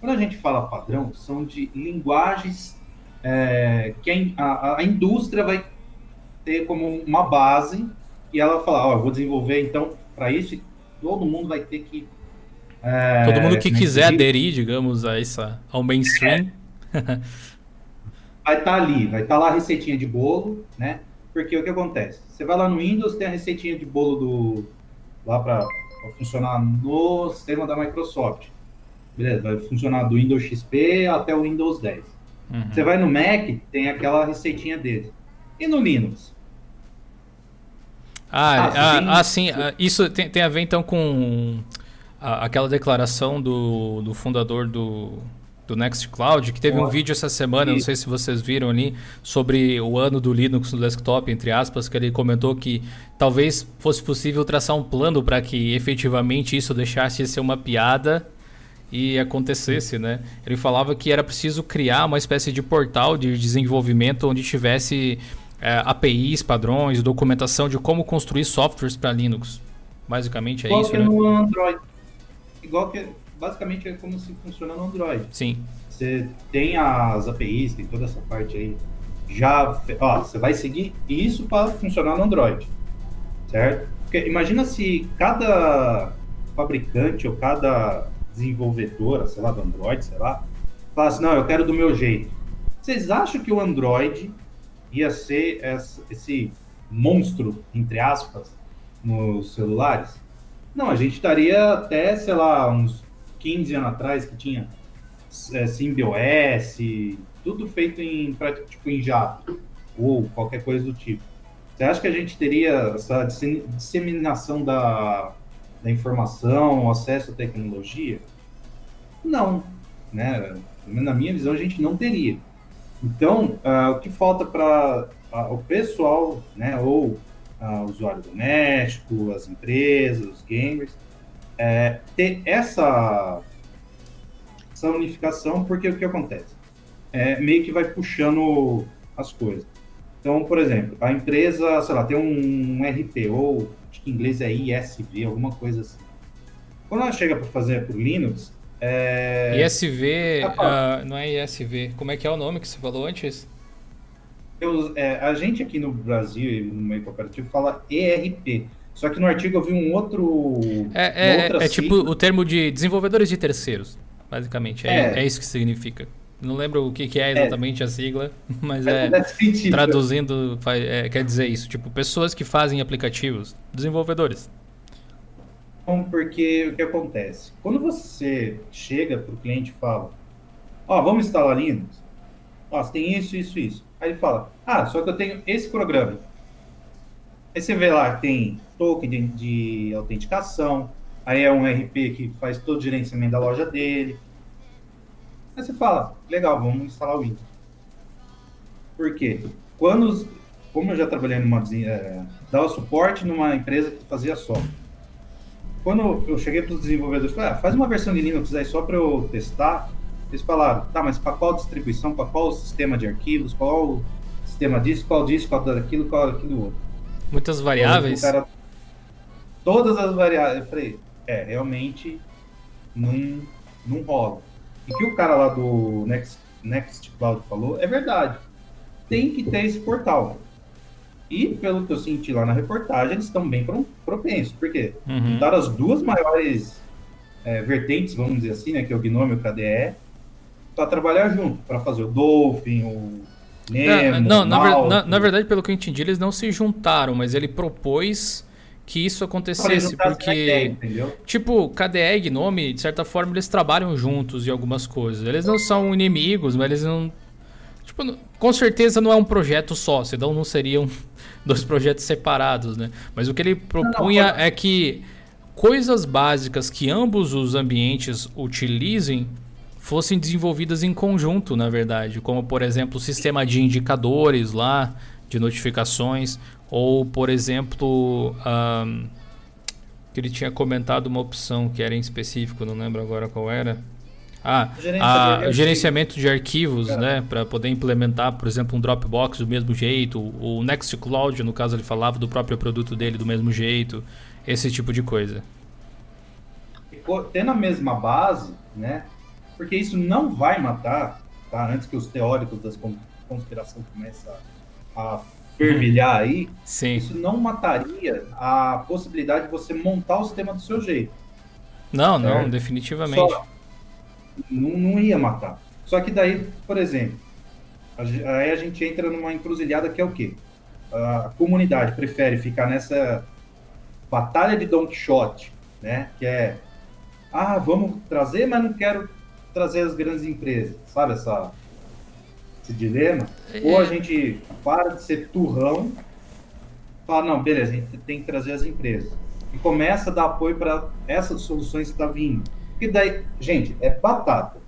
Speaker 3: Quando a gente fala padrão, são de linguagens é, que a, a, indústria vai ter como uma base e ela vai falar: Ó, oh, eu vou desenvolver então para isso, todo mundo vai ter que
Speaker 1: é, Todo mundo que quiser aderir, digamos, a essa, ao mainstream. É.
Speaker 3: vai estar tá ali, vai estar tá lá a receitinha de bolo, né? Porque o que acontece? Você vai lá no Windows, tem a receitinha de bolo do lá para funcionar no sistema da Microsoft. Beleza, vai funcionar do Windows XP até o Windows 10. Uhum. Você vai no Mac, tem aquela receitinha dele. E no Linux?
Speaker 1: Ah, ah, ah, ah sim. Ah, isso tem, tem a ver então com a, aquela declaração do, do fundador do, do Nextcloud, que teve um vídeo essa semana, não sei se vocês viram ali, sobre o ano do Linux no desktop, entre aspas, que ele comentou que talvez fosse possível traçar um plano para que efetivamente isso deixasse de ser uma piada e acontecesse, né? Ele falava que era preciso criar uma espécie de portal de desenvolvimento onde tivesse é, APIs, padrões, documentação de como construir softwares para Linux. Basicamente é Qual isso,
Speaker 3: é né? no Android igual que basicamente é como se funciona no Android.
Speaker 1: Sim.
Speaker 3: Você tem as APIs, tem toda essa parte aí. Já, ó, você vai seguir isso para funcionar no Android. certo? Porque imagina se cada fabricante ou cada desenvolvedora, sei lá, do Android, sei lá, falasse, não, eu quero do meu jeito. Vocês acham que o Android ia ser esse monstro, entre aspas, nos celulares? Não, a gente estaria até, sei lá, uns 15 anos atrás que tinha é, tudo feito em, tipo, em Java, ou qualquer coisa do tipo. Você acha que a gente teria essa disseminação da, da informação, acesso à tecnologia? Não, né? Na minha visão, a gente não teria. Então, uh, o que falta para uh, o pessoal, né, ou uh, usuário doméstico, as empresas, os gamers, é, ter essa, essa unificação, porque o que acontece? É, meio que vai puxando as coisas. Então, por exemplo, a empresa, sei lá, tem um RP, ou acho que em inglês é ISV, alguma coisa assim. Quando ela chega para fazer por Linux, é...
Speaker 1: ISV, uh, não é ISV, como é que é o nome que você falou antes?
Speaker 3: Eu, é, a gente aqui no Brasil e no meio cooperativo fala ERP. Só que no artigo eu vi um outro.
Speaker 1: É, é, é tipo o termo de desenvolvedores de terceiros, basicamente. É, é. é isso que significa. Não lembro o que, que é, é exatamente a sigla, mas é. Traduzindo, é, quer dizer isso. Tipo, pessoas que fazem aplicativos, desenvolvedores.
Speaker 3: Bom, porque o que acontece? Quando você chega para o cliente e fala: Ó, oh, vamos instalar Linux? Ó, você tem isso, isso, isso. Aí ele fala: Ah, só que eu tenho esse programa. Aí você vê lá tem token de, de autenticação, aí é um RP que faz todo o gerenciamento da loja dele. Aí você fala: Legal, vamos instalar o Windows. Por quê? Quando, como eu já trabalhei numa. É, dava suporte numa empresa que fazia software. Quando eu cheguei para os desenvolvedores, falei, ah, faz uma versão de Linux aí só para eu testar. Eles falaram, tá, mas para qual distribuição, para qual sistema de arquivos, qual sistema disso, qual disso, qual daquilo, qual daquilo outro.
Speaker 1: Muitas variáveis? Cara,
Speaker 3: todas as variáveis. Eu falei, é, realmente não, não rola. E que o cara lá do Next, Next Cloud falou é verdade. Tem que ter esse portal. E pelo que eu senti lá na reportagem, eles estão bem propensos. Por quê? Uhum. as duas maiores é, vertentes, vamos dizer assim, né? Que é o Gnome e o KDE, para trabalhar junto, para fazer o Dolphin, o Nemo,
Speaker 1: não,
Speaker 3: o
Speaker 1: na, na, na, verdade, pelo que eu entendi, eles não se juntaram, mas ele propôs que isso acontecesse, porque, tipo, KDE e Gnome, de certa forma, eles trabalham juntos em algumas coisas. Eles não são inimigos, mas eles não... Tipo, com certeza não é um projeto só, senão não seriam dois projetos separados, né? Mas o que ele propunha não, não, é que coisas básicas que ambos os ambientes utilizem fossem desenvolvidas em conjunto, na verdade, como por exemplo o sistema de indicadores lá, de notificações, ou por exemplo, um, que ele tinha comentado uma opção que era em específico, não lembro agora qual era. Ah, a, gerenciamento de arquivos, né, para poder implementar, por exemplo, um Dropbox do mesmo jeito, o Nextcloud, no caso ele falava do próprio produto dele do mesmo jeito, esse tipo de coisa.
Speaker 3: Tendo a mesma base, né, porque isso não vai matar, tá? Antes que os teóricos das conspiração comecem a fervilhar aí,
Speaker 1: Sim.
Speaker 3: isso não mataria a possibilidade de você montar o sistema do seu jeito.
Speaker 1: Não, certo? não, definitivamente. Só,
Speaker 3: não, não ia matar. Só que daí, por exemplo, aí a gente entra numa encruzilhada que é o quê? A comunidade prefere ficar nessa batalha de Don Quixote, né? Que é, ah, vamos trazer, mas não quero trazer as grandes empresas, sabe essa, esse dilema? É. Ou a gente para de ser turrão, fala, não, beleza, a gente tem que trazer as empresas. E começa a dar apoio para essas soluções que estão tá vindo. Porque daí, gente, é batata.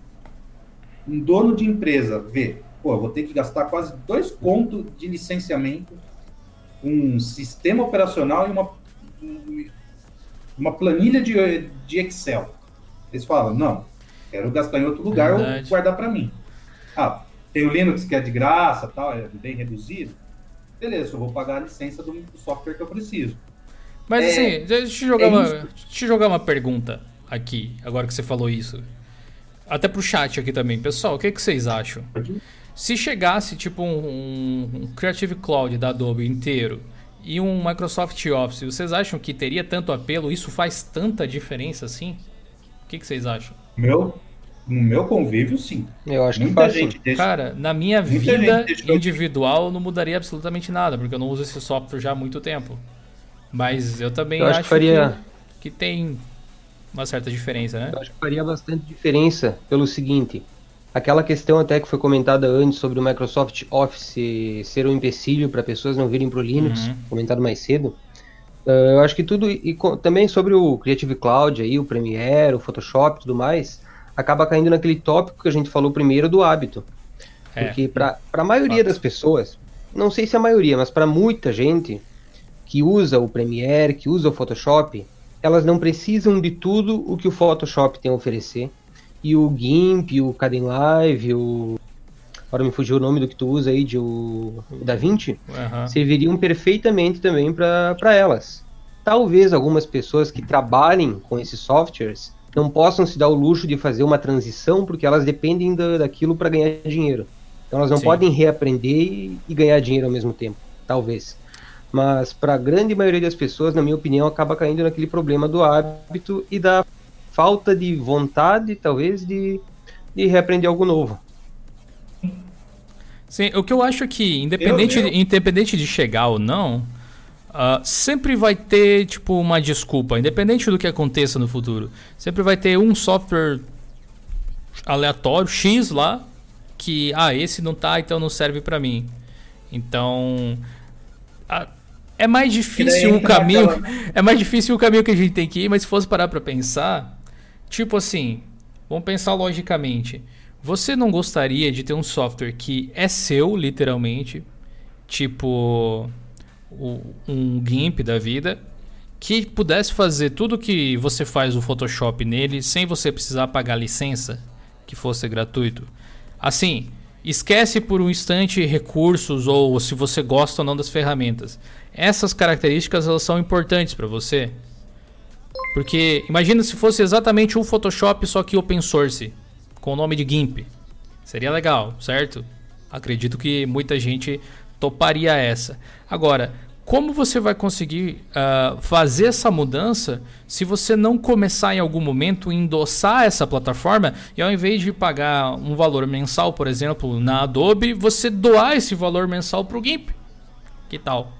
Speaker 3: Um dono de empresa vê, pô, vou ter que gastar quase dois contos de licenciamento, um sistema operacional e uma, uma planilha de, de Excel. Eles falam, não, Quero gastar em outro lugar Verdade. ou guardar para mim. Ah, tem o Linux que é de graça, tal, é bem reduzido. Beleza, eu vou pagar a licença do, software que eu preciso.
Speaker 1: Mas é, assim, deixa eu, te jogar é uma, deixa eu jogar uma pergunta aqui, agora que você falou isso. Até pro chat aqui também. Pessoal, o que, que vocês acham? Se chegasse tipo um, um Creative Cloud da Adobe inteiro e um Microsoft Office, vocês acham que teria tanto apelo? Isso faz tanta diferença assim? O que, que vocês acham?
Speaker 3: Meu, no meu convívio, sim.
Speaker 2: Eu acho que
Speaker 3: Muita
Speaker 2: faz.
Speaker 3: gente deixa.
Speaker 1: Cara, na minha
Speaker 3: Muita
Speaker 1: vida individual não mudaria absolutamente nada, porque eu não uso esse software já há muito tempo. Mas eu também
Speaker 2: Eu
Speaker 1: acho,
Speaker 2: acho que faria-
Speaker 1: que, que tem uma certa diferença, né?
Speaker 2: Eu acho que faria bastante diferença pelo seguinte. Aquela questão até que foi comentada antes sobre o Microsoft Office ser um empecilho para pessoas não virem para o Linux,
Speaker 1: Uhum.
Speaker 2: comentado mais cedo. Eh, eu acho que tudo, e também sobre o Creative Cloud, aí, o Premiere, o Photoshop e tudo mais, acaba caindo naquele tópico que a gente falou primeiro do hábito.
Speaker 1: É.
Speaker 2: Porque para a maioria
Speaker 1: Fato.
Speaker 2: das pessoas, não sei se a maioria, mas para muita gente que usa o Premiere, que usa o Photoshop, elas não precisam de tudo o que o Photoshop tem a oferecer. E o GIMP, o Kdenlive, o agora me fugiu o nome do que tu usa aí de o, o DaVinci,
Speaker 1: Aham.
Speaker 2: serviriam perfeitamente também para elas. Talvez algumas pessoas que trabalhem com esses softwares não possam se dar o luxo de fazer uma transição porque elas dependem da, daquilo para ganhar dinheiro. Então elas não
Speaker 1: Sim.
Speaker 2: podem reaprender e, e ganhar dinheiro ao mesmo tempo, talvez. Mas para a grande maioria das pessoas, na minha opinião, acaba caindo naquele problema do hábito e da falta de vontade, talvez, de, de reaprender algo novo.
Speaker 1: Sim, o que eu acho é que, independente,
Speaker 3: Eu- eu-
Speaker 1: independente de chegar ou não, ah, sempre vai ter, tipo, uma desculpa, independente do que aconteça no futuro. Sempre vai ter um software aleatório, X lá, que, ah, esse não tá, então não serve pra mim. Então, ah, é mais difícil o
Speaker 3: entra
Speaker 1: caminho,
Speaker 3: naquela-
Speaker 1: é mais difícil o caminho que a gente tem que ir, mas se fosse parar pra pensar, tipo assim, vamos pensar logicamente. Você não gostaria de ter um software que é seu, literalmente, tipo o- um GIMP da vida, que pudesse fazer tudo que você faz no Photoshop nele sem você precisar pagar licença, que fosse gratuito? Assim, esquece por um instante recursos ou se você gosta ou não das ferramentas. Essas características elas são importantes para você. Porque imagina se fosse exatamente um Photoshop só que open source, com o nome de GIMP. Seria legal, certo? Acredito que muita gente toparia essa. Agora, como você vai conseguir ah, fazer essa mudança se você não começar em algum momento a endossar essa plataforma e ao invés de pagar um valor mensal, por exemplo, na Adobe, você doar esse valor mensal para o GIMP? Que tal?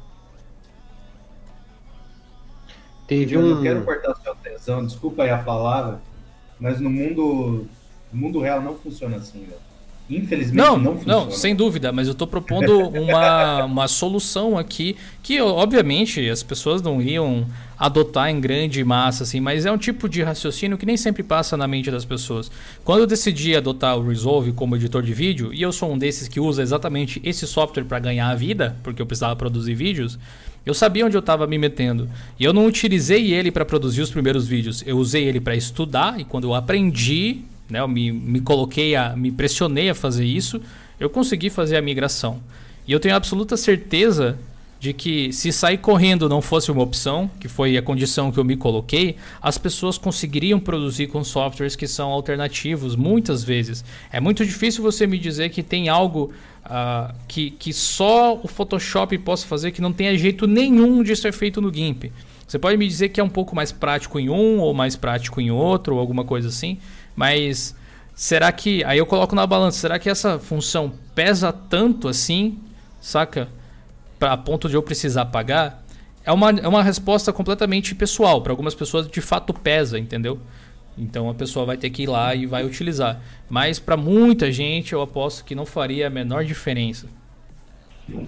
Speaker 2: Teve
Speaker 3: Eu
Speaker 2: um.
Speaker 3: não quero cortar sua atenção, desculpa aí a palavra, mas no mundo, no mundo real não funciona assim, velho. Infelizmente
Speaker 1: Não,
Speaker 3: não,
Speaker 1: não,
Speaker 3: funciona.
Speaker 1: sem dúvida, mas eu tô propondo uma, uma solução aqui que, obviamente, as pessoas não iriam adotar em grande massa, assim, mas é um tipo de raciocínio que nem sempre passa na mente das pessoas. Quando eu decidi adotar o Resolve como editor de vídeo, e eu sou um desses que usa exatamente esse software para ganhar a vida, porque eu precisava produzir vídeos, eu sabia onde eu estava me metendo. E eu não utilizei ele para produzir os primeiros vídeos. Eu usei ele para estudar e quando eu aprendi, né, eu me, me coloquei a, me pressionei a fazer isso, eu consegui fazer a migração. E eu tenho absoluta certeza de que se sair correndo não fosse uma opção, que foi a condição que eu me coloquei, as pessoas conseguiriam produzir com softwares que são alternativos muitas vezes. É muito difícil você me dizer que tem algo ah, que, que só o Photoshop possa fazer que não tenha jeito nenhum de ser feito no GIMP. Você pode me dizer que é um pouco mais prático em um ou mais prático em outro ou alguma coisa assim, mas será que aí eu coloco na balança, será que essa função pesa tanto assim, saca? Pra, a ponto de eu precisar pagar? É uma, é uma resposta completamente pessoal. Para algumas pessoas de fato pesa, entendeu? Então a pessoa vai ter que ir lá e vai utilizar. Mas para muita gente eu aposto que não faria a menor diferença.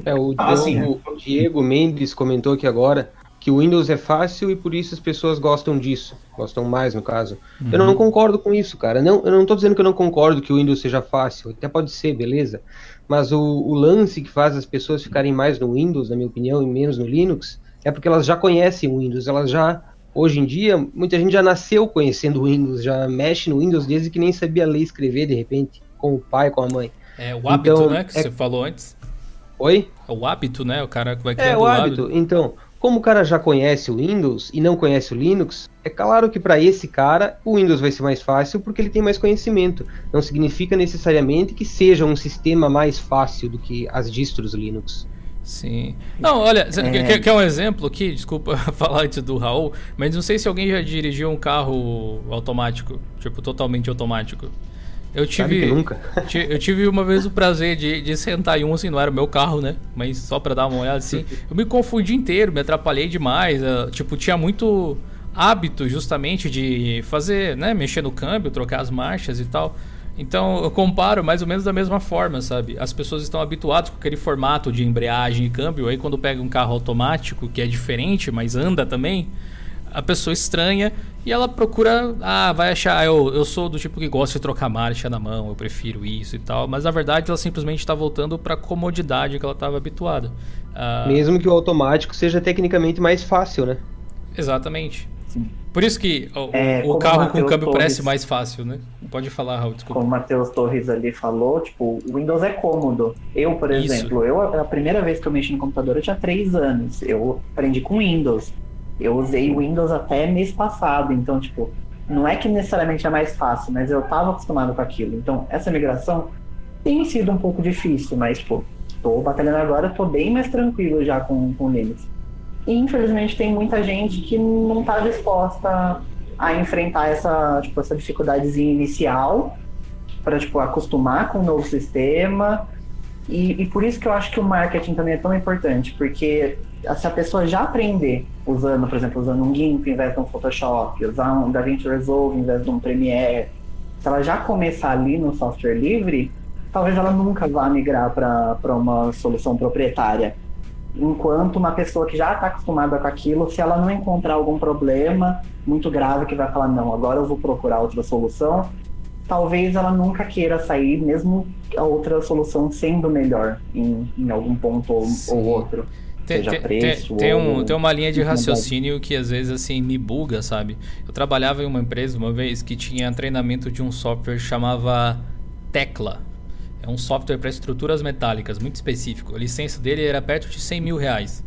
Speaker 2: É, o
Speaker 3: Ah,
Speaker 2: Diogo-
Speaker 3: sim.
Speaker 2: o Diego Mendes comentou aqui agora que o Windows é fácil e por isso as pessoas gostam disso. Gostam mais, no caso. Eu não concordo com isso, cara. Não, eu não tô dizendo que eu não concordo que o Windows seja fácil. Até pode ser, beleza. Mas o, o lance que faz as pessoas ficarem mais no Windows, na minha opinião, e menos no Linux, é porque elas já conhecem o Windows. Elas já, hoje em dia, muita gente já nasceu conhecendo o Windows, já mexe no Windows desde que nem sabia ler e escrever, de repente, com o pai, com a mãe.
Speaker 1: É o hábito,
Speaker 2: Então,
Speaker 1: né? Que
Speaker 2: é-
Speaker 1: você falou antes.
Speaker 2: Oi?
Speaker 1: É o hábito, né? O cara que vai
Speaker 2: É,
Speaker 1: criando
Speaker 2: o hábito. Então, como o cara já conhece o Windows e não conhece o Linux, é claro que para esse cara o Windows vai ser mais fácil porque ele tem mais conhecimento. Não significa necessariamente que seja um sistema mais fácil do que as distros Linux.
Speaker 1: Sim. Não, olha, é... quer, quer um exemplo aqui? Desculpa falar antes do Raul, mas não sei se alguém já dirigiu um carro automático, tipo, totalmente automático. Eu tive,
Speaker 2: nunca.
Speaker 1: eu tive uma vez o prazer de, de sentar em um, assim, não era o meu carro, né? Mas só pra dar uma olhada assim. Eu me confundi inteiro, me atrapalhei demais. Uh, tipo, tinha muito hábito justamente de fazer, né? Mexer no câmbio, trocar as marchas e tal. Então eu comparo mais ou menos da mesma forma, sabe? As pessoas estão habituadas com aquele formato de embreagem e câmbio. Aí quando pega um carro automático, que é diferente, mas anda também, a pessoa estranha e ela procura, ah, vai achar, eu, eu sou do tipo que gosta de trocar marcha na mão, eu prefiro isso e tal, mas na verdade ela simplesmente está voltando para a comodidade que ela estava habituada.
Speaker 2: Ah, Mesmo que o automático seja tecnicamente mais fácil, né?
Speaker 1: Exatamente. Sim. Por isso que o, é, o carro o com câmbio Torres, parece mais fácil, né? Pode falar, Raul, desculpa.
Speaker 4: Como o Matheus Torres ali falou, tipo, o Windows é cômodo. Eu, por isso. exemplo, eu a primeira vez que eu mexi no computador eu tinha três anos. Eu aprendi com Windows. Eu usei Windows até mês passado, então, tipo, não é que necessariamente é mais fácil, mas eu estava acostumado com aquilo. Então, essa migração tem sido um pouco difícil, mas, tipo, tô batalhando agora, tô bem mais tranquilo já com, com Linux. E, infelizmente, tem muita gente que não está disposta a enfrentar essa, tipo, essa dificuldadezinha inicial para, tipo, acostumar com o novo sistema. E, e por isso que eu acho que o marketing também é tão importante, porque se a pessoa já aprender usando, por exemplo, usando um GIMP em vez de um Photoshop, usar um DaVinci Resolve em vez de um Premiere, se ela já começar ali no software livre, talvez ela nunca vá migrar para uma solução proprietária. Enquanto uma pessoa que já está acostumada com aquilo, se ela não encontrar algum problema muito grave que vai falar, não, agora eu vou procurar outra solução, talvez ela nunca queira sair, mesmo a outra solução sendo melhor em, em algum ponto ou, ou outro
Speaker 1: tem, seja preço. Tem, tem, um, tem uma linha de raciocínio que às vezes assim me buga, sabe? Eu trabalhava em uma empresa uma vez que tinha treinamento de um software chamava Tecla. É um software para estruturas metálicas, muito específico. A licença dele era perto de 100 mil reais.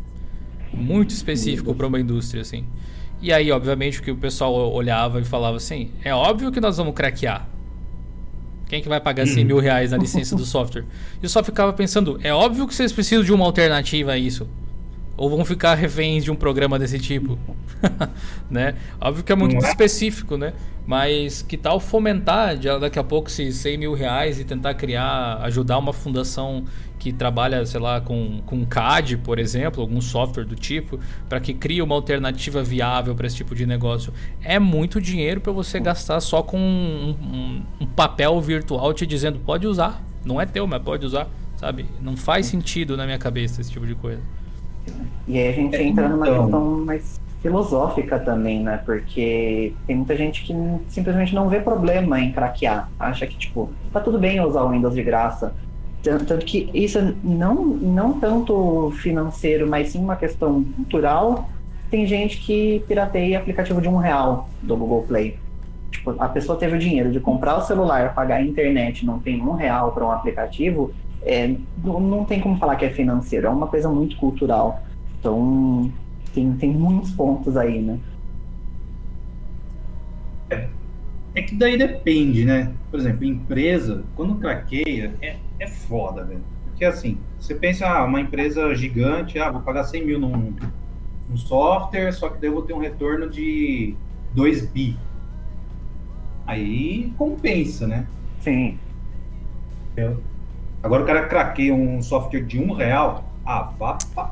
Speaker 1: Muito específico para uma indústria, assim. E aí, obviamente, que o pessoal olhava e falava assim: é óbvio que nós vamos craquear. Quem que vai pagar 100 mil reais na licença do software? E eu só ficava pensando: é óbvio que vocês precisam de uma alternativa a isso. Ou vão ficar reféns de um programa desse tipo? né? Óbvio que é muito é? específico, né? Mas que tal fomentar daqui a pouco esses 100 mil reais e tentar criar, ajudar uma fundação que trabalha, sei lá, com, com CAD, por exemplo, algum software do tipo, para que crie uma alternativa viável para esse tipo de negócio. É muito dinheiro para você gastar só com um, um, um papel virtual te dizendo pode usar. Não é teu, mas pode usar, sabe? Não faz sentido na minha cabeça esse tipo de coisa.
Speaker 4: E aí a gente é, entra numa então... questão mais filosófica também, né? Porque tem muita gente que simplesmente não vê problema em craquear. Acha que, tipo, tá tudo bem usar o Windows de graça. Tanto que isso não, não tanto financeiro, mas sim uma questão cultural. Tem gente que pirateia aplicativo de um real do Google Play. Tipo, a pessoa teve o dinheiro de comprar o celular, pagar a internet, não tem um real para um aplicativo, é, não tem como falar que é financeiro, é uma coisa muito cultural. Então, tem, tem muitos pontos aí, né?
Speaker 3: É, é que daí depende, né? Por exemplo, empresa, quando craqueia, é, é foda, velho. Porque assim, você pensa, ah, uma empresa gigante, ah, vou pagar 100 mil num, num software, só que daí eu vou ter um retorno de 2 bi. Aí compensa, né?
Speaker 4: Sim.
Speaker 3: Eu, Agora o cara craqueia um software de um real, ah, vá pra,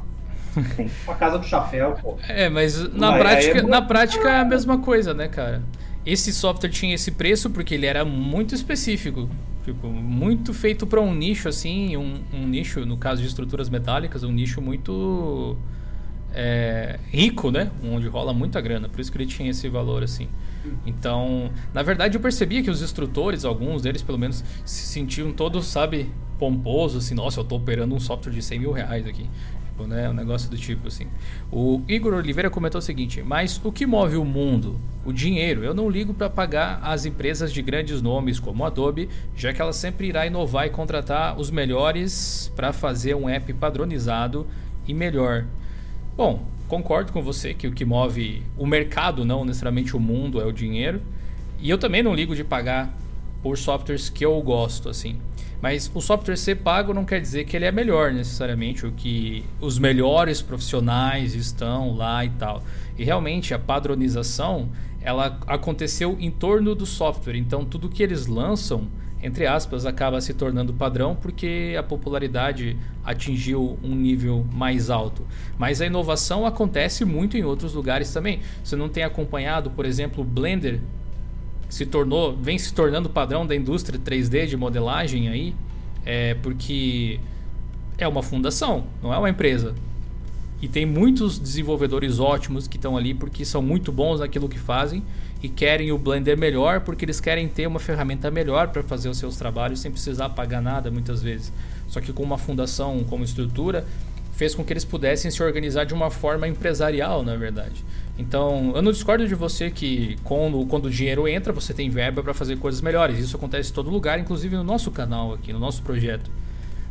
Speaker 3: pra casa do chapéu, pô.
Speaker 1: É, mas na, prática, é na prática é a mesma coisa, né, cara? Esse software tinha esse preço porque ele era muito específico. Tipo, muito feito para um nicho, assim, um, um, nicho, no caso de estruturas metálicas, um nicho muito é, rico, né? Onde rola muita grana. Por isso que ele tinha esse valor, assim. Então, na verdade, eu percebia que os instrutores, alguns deles pelo menos, se sentiam todos, sabe, pomposos, assim, nossa, eu estou operando um software de 100 mil reais aqui. Tipo, né, um negócio do tipo assim. O Igor Oliveira comentou o seguinte: mas o que move o mundo? O dinheiro. Eu não ligo para pagar as empresas de grandes nomes como Adobe, já que ela sempre irá inovar e contratar os melhores para fazer um app padronizado e melhor. Bom, concordo com você que o que move o mercado, não necessariamente o mundo, é o dinheiro. E eu também não ligo de pagar por softwares que eu gosto, assim. Mas o software ser pago não quer dizer que ele é melhor necessariamente, o que os melhores profissionais estão lá e tal. E realmente a padronização ela aconteceu em torno do software. Então tudo que eles lançam, entre aspas, acaba se tornando padrão porque a popularidade atingiu um nível mais alto. Mas a inovação acontece muito em outros lugares também. Você não tem acompanhado, por exemplo, o Blender se tornou, vem se tornando padrão da indústria 3D de modelagem aí, é porque é uma fundação, não é uma empresa. E tem muitos desenvolvedores ótimos que estão ali porque são muito bons naquilo que fazem e querem o Blender melhor porque eles querem ter uma ferramenta melhor para fazer os seus trabalhos sem precisar pagar nada muitas vezes. Só que com uma fundação como estrutura fez com que eles pudessem se organizar de uma forma empresarial, na verdade. Então, eu não discordo de você que quando, quando o dinheiro entra, você tem verba para fazer coisas melhores. Isso acontece em todo lugar, inclusive no nosso canal aqui, no nosso projeto.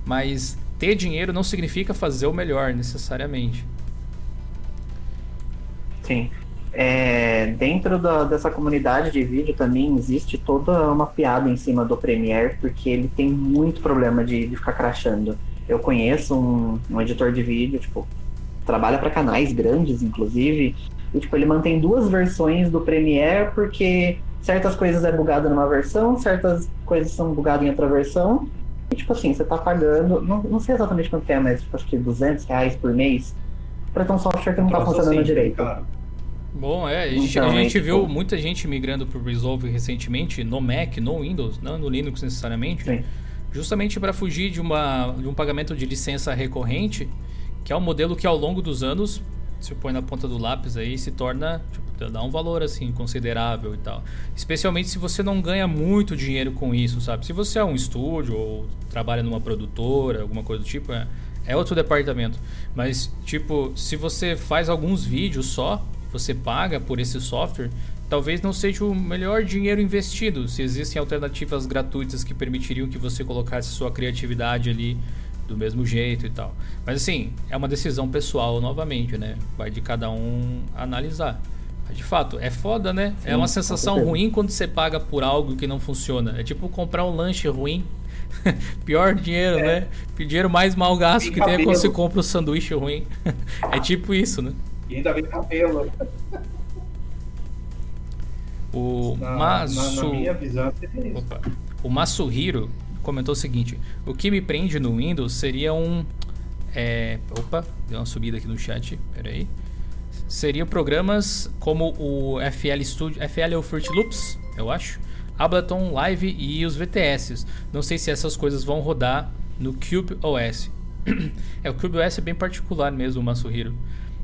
Speaker 1: Mas ter dinheiro não significa fazer o melhor necessariamente.
Speaker 4: Sim. É, dentro da, dessa comunidade de vídeo também existe toda uma piada em cima do Premiere, porque ele tem muito problema de, de ficar crachando. Eu conheço um, um editor de vídeo, tipo, trabalha para canais grandes, inclusive, e tipo, ele mantém duas versões do Premiere porque certas coisas é bugado numa versão, certas coisas são bugadas em outra versão, e, tipo assim, você tá pagando, não, não sei exatamente quanto é, mas tipo, acho que 200 reais por mês pra ter um software que não tá funcionando direito.
Speaker 1: Bom, é, a gente, então, a gente é, viu tipo... muita gente migrando pro Resolve recentemente, no Mac, no Windows, não no Linux necessariamente, Sim. justamente para fugir de, uma, de um pagamento de licença recorrente, que é um modelo que ao longo dos anos se põe na ponta do lápis aí se torna tipo, dá um valor assim considerável e tal. Especialmente se você não ganha muito dinheiro com isso sabe? Se você é um estúdio ou trabalha numa produtora alguma coisa do tipo é, é outro departamento. Mas tipo se você faz alguns vídeos só você paga por esse software talvez não seja o melhor dinheiro investido se existem alternativas gratuitas que permitiriam que você colocasse sua criatividade ali do mesmo jeito e tal. Mas assim, é uma decisão pessoal novamente, né? Vai de cada um analisar. Mas, de fato, é foda, né? Sim, é uma sensação ruim quando você paga por algo que não funciona. É tipo comprar um lanche ruim. Pior dinheiro, é. né? Dinheiro mais mal gasto que tem é quando você compra um sanduíche ruim. é tipo isso, né?
Speaker 3: E ainda vem cabelo.
Speaker 1: O na, Masu... na, minha visão, é Opa. O Masuhiro comentou o seguinte: o que me prende no Windows seria um. É, opa, deu uma subida aqui no chat, peraí. Seriam programas como o FL Studio, FL ou Fruit Loops, eu acho, Ableton Live e os VTS. Não sei se essas coisas vão rodar no Cube OS. é, o Cube OS é bem particular mesmo, o Masuhiro.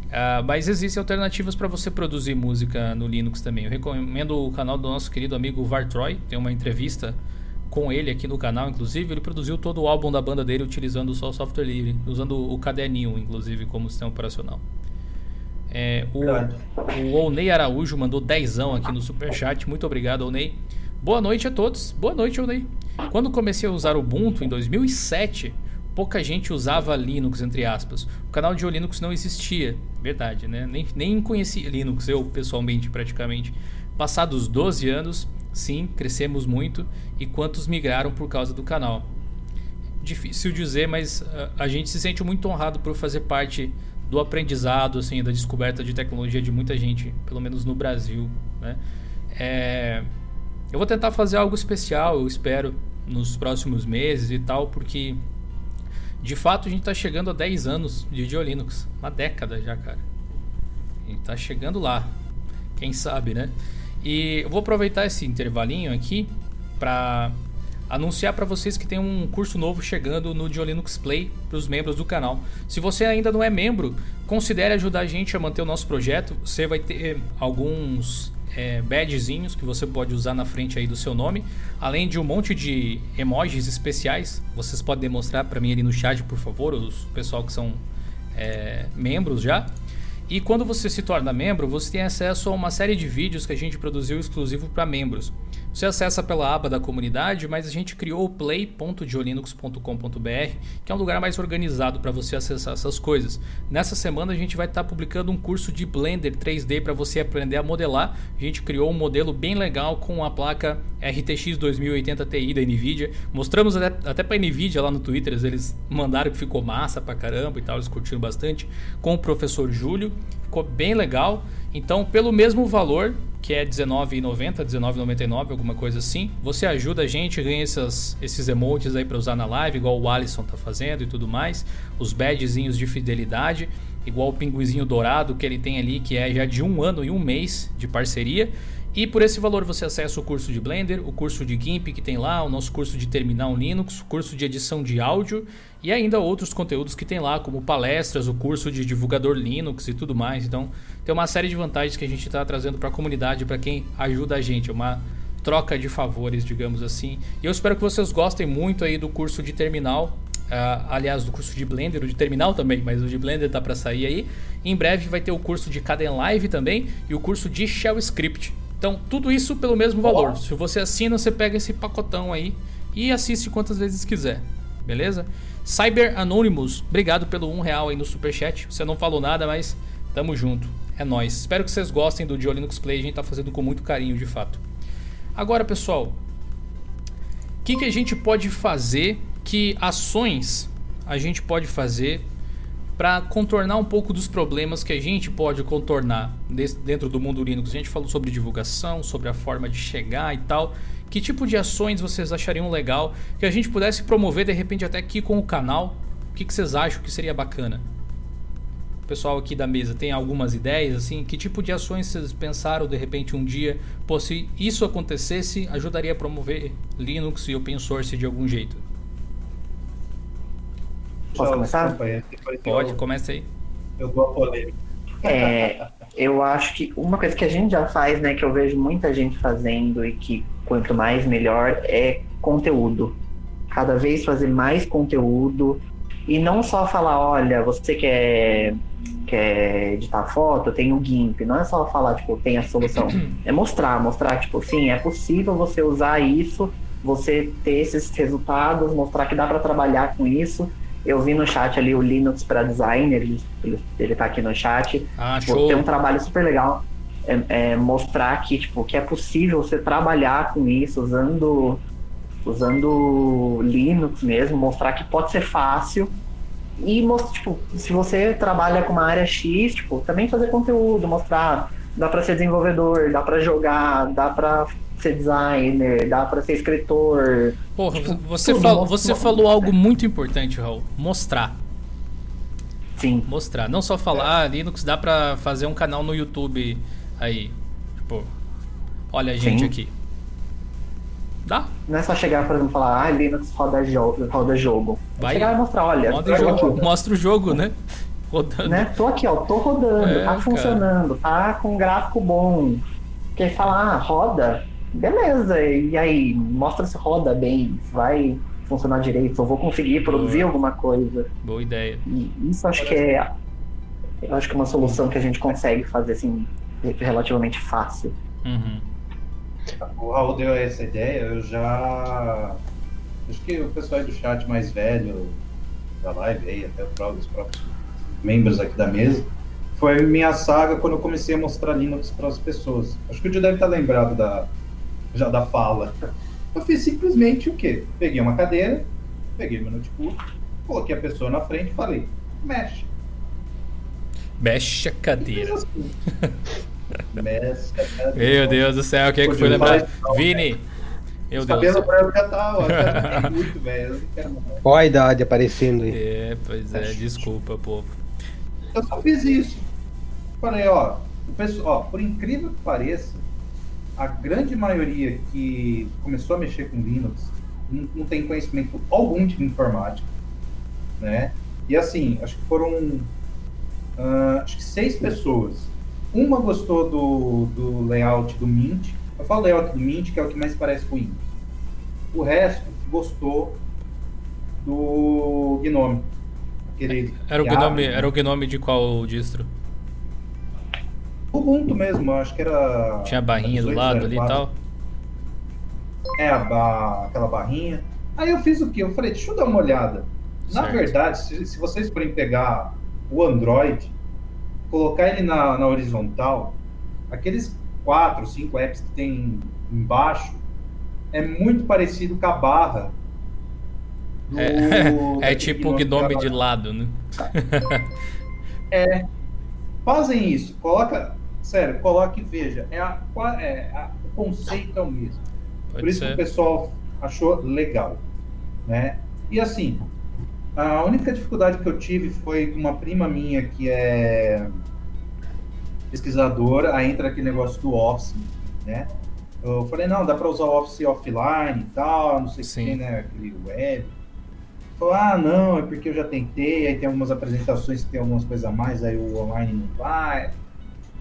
Speaker 1: Uh, mas existem alternativas para você produzir música no Linux também. Eu recomendo o canal do nosso querido amigo Vartroy, tem uma entrevista com ele aqui no canal, inclusive, ele produziu todo o álbum da banda dele utilizando só o software livre, usando o caderninho, inclusive, como sistema operacional. É, o, o Onei Araújo mandou dezão aqui no superchat. Muito obrigado, Onei. Boa noite a todos. Boa noite, Onei. Quando comecei a usar o Ubuntu em 2007, pouca gente usava Linux, entre aspas. O canal de Linux não existia. Verdade, né? Nem, nem conhecia Linux, eu pessoalmente, praticamente. Passados 12 anos, Sim, crescemos muito. E quantos migraram por causa do canal? Difícil dizer, mas a, ah, a gente se sente muito honrado por fazer parte do aprendizado, assim, da descoberta de tecnologia de muita gente, pelo menos no Brasil. Né? É, eu vou tentar fazer algo especial, eu espero, nos próximos meses e tal, porque de fato a gente está chegando a 10 anos de Geolinux, uma década já, cara. A gente está chegando lá, quem sabe, né? E eu vou aproveitar esse intervalinho aqui para anunciar para vocês que tem um curso novo chegando no Diolinux Play para os membros do canal. Se você ainda não é membro, considere ajudar a gente a manter o nosso projeto. Você vai ter alguns é, badgezinhos que você pode usar na frente aí do seu nome, além de um monte de emojis especiais. Vocês podem demonstrar para mim ali no chat, por favor, os pessoal que são é, membros já. E quando você se torna membro, você tem acesso a uma série de vídeos que a gente produziu exclusivo para membros. Você acessa pela aba da comunidade, mas a gente criou o play.diolinux.com.br, que é um lugar mais organizado para você acessar essas coisas. Nessa semana a gente vai estar tá publicando um curso de Blender 3D para você aprender a modelar. A gente criou um modelo bem legal com a placa RTX 2080 Ti da Nvidia. Mostramos até, até para Nvidia lá no Twitter, eles mandaram que ficou massa pra caramba e tal, eles curtiram bastante. Com o professor Júlio, ficou bem legal. Então, pelo mesmo valor, que é R$19,90, R$19,99, alguma coisa assim. Você ajuda a gente, ganha essas, esses emotes aí para usar na live, igual o Alisson tá fazendo e tudo mais. Os badgezinhos de fidelidade, igual o pinguizinho dourado que ele tem ali, que é já de um ano e um mês de parceria. E por esse valor você acessa o curso de Blender, o curso de GIMP que tem lá, o nosso curso de Terminal Linux, o curso de edição de áudio e ainda outros conteúdos que tem lá, como palestras, o curso de divulgador Linux e tudo mais. Então tem uma série de vantagens que a gente está trazendo para a comunidade, para quem ajuda a gente. É uma troca de favores, digamos assim. E eu espero que vocês gostem muito aí do curso de Terminal. Uh, aliás, do curso de Blender, o de Terminal também, mas o de Blender tá para sair aí. Em breve vai ter o curso de Caden Live também e o curso de Shell Script. Então, tudo isso pelo mesmo valor. Olá. Se você assina, você pega esse pacotão aí e assiste quantas vezes quiser. Beleza? Cyber Anonymous, obrigado pelo um real aí no superchat. Você não falou nada, mas tamo junto. É nós. Espero que vocês gostem do Dio Linux Play. A gente tá fazendo com muito carinho, de fato. Agora, pessoal, o que, que a gente pode fazer? Que ações a gente pode fazer para contornar um pouco dos problemas que a gente pode contornar dentro do mundo Linux. A gente falou sobre divulgação, sobre a forma de chegar e tal. Que tipo de ações vocês achariam legal que a gente pudesse promover de repente até aqui com o canal? O que, vocês acham que seria bacana? O pessoal aqui da mesa tem algumas ideias assim? Que tipo de ações vocês pensaram de repente um dia? Pô, se isso acontecesse, ajudaria a promover Linux e open source de algum jeito?
Speaker 4: Posso começar?
Speaker 1: Pode, eu, começa aí.
Speaker 3: Eu dou a polêmica.
Speaker 4: É, eu acho que uma coisa que a gente já faz, né, que eu vejo muita gente fazendo e que quanto mais melhor é conteúdo. Cada vez fazer mais conteúdo e não só falar, olha, você quer quer editar foto, tem o GIMP. Não é só falar, tipo, tem a solução. É mostrar, mostrar, tipo, sim, é possível você usar isso, você ter esses resultados, mostrar que dá para trabalhar com isso eu vi no chat ali o Linux para designer, ele, ele, tá aqui no chat.
Speaker 1: Ah,
Speaker 4: tipo,
Speaker 1: show.
Speaker 4: Tem um trabalho super legal. É, é, mostrar que, tipo, que é possível você trabalhar com isso usando, usando Linux mesmo, mostrar que pode ser fácil. E mostrar, tipo, se você trabalha com uma área X, tipo, também fazer conteúdo, mostrar dá para ser desenvolvedor, dá para jogar, dá para ser designer, dá para ser escritor.
Speaker 1: Porra, tipo, você, falou, você falou algo muito importante, Raul. Mostrar.
Speaker 4: Sim.
Speaker 1: Mostrar. Não só falar, ah, Linux dá para fazer um canal no YouTube aí. Tipo, olha a gente Sim. aqui. Dá?
Speaker 4: Não é só chegar, por exemplo, falar, ah, Linux roda, jogo, roda jogo. Vai. Chegar e mostrar, olha.
Speaker 1: Jogo, mostra o jogo, né?
Speaker 4: Rodando. Né? Tô aqui, ó, tô rodando, é, tá funcionando, cara. tá com um gráfico bom. Quer falar, ah, roda, beleza, e aí, mostra se roda bem, se vai funcionar direito, eu vou conseguir produzir Boa. alguma coisa.
Speaker 1: Boa ideia.
Speaker 4: E isso acho que é. Eu acho que é uma solução que a gente consegue fazer assim, relativamente fácil.
Speaker 1: Uhum.
Speaker 3: O Raul deu essa ideia, eu já. Acho que o pessoal do chat mais velho da live aí, até os próprios membros aqui da mesa, foi minha saga quando eu comecei a mostrar Linux para as pessoas. Acho que o Dio deve estar lembrado da, já da fala. Eu fiz simplesmente o quê? Peguei uma cadeira, peguei meu notebook, coloquei a pessoa na frente e falei, mexe.
Speaker 1: Mexe a cadeira.
Speaker 3: Assim. mexe a cadeira.
Speaker 1: Meu Deus do céu, o que é que foi lembrar? Vini, meu Deus.
Speaker 3: Cabelo branco já tá, ó, já muito, velho.
Speaker 2: Olha a idade aparecendo aí.
Speaker 1: É, pois é, desculpa, povo.
Speaker 3: Eu só fiz isso. Falei, ó, o pessoal, ó, por incrível que pareça, a grande maioria que começou a mexer com Linux não, não tem conhecimento algum de informática, né? E assim, acho que foram uh, acho que seis pessoas. Uma gostou do, do layout do Mint. Eu falo layout do Mint, que é o que mais parece com o Windows. O resto gostou do Gnome.
Speaker 1: Aquele era, o Gnome era o Gnome de qual distro?
Speaker 3: Ubuntu mesmo, acho que era.
Speaker 1: Tinha barrinha do lado ali e tal.
Speaker 3: É, a, a, aquela barrinha. Aí eu fiz o quê? Eu falei, deixa eu dar uma olhada. Na certo. verdade, se, se, vocês forem pegar o Android, colocar ele na, na horizontal, aqueles quatro, cinco apps que tem embaixo, é muito parecido com a barra.
Speaker 1: Do, é, é tipo o Gnome de lado, né?
Speaker 3: é. Fazem isso. Coloca. Sério, coloque e veja. É, a, é a, o conceito é o mesmo. Pode Por isso ser. que o pessoal achou legal. Né? E assim, a única dificuldade que eu tive foi com uma prima minha que é pesquisadora, aí entra aquele negócio do Office, né? Eu falei, não, dá para usar o Office offline e tal, não sei o que, né? Aquele web. Falou, ah, não, é porque eu já tentei, aí tem algumas apresentações que tem algumas coisas a mais, aí o online não vai.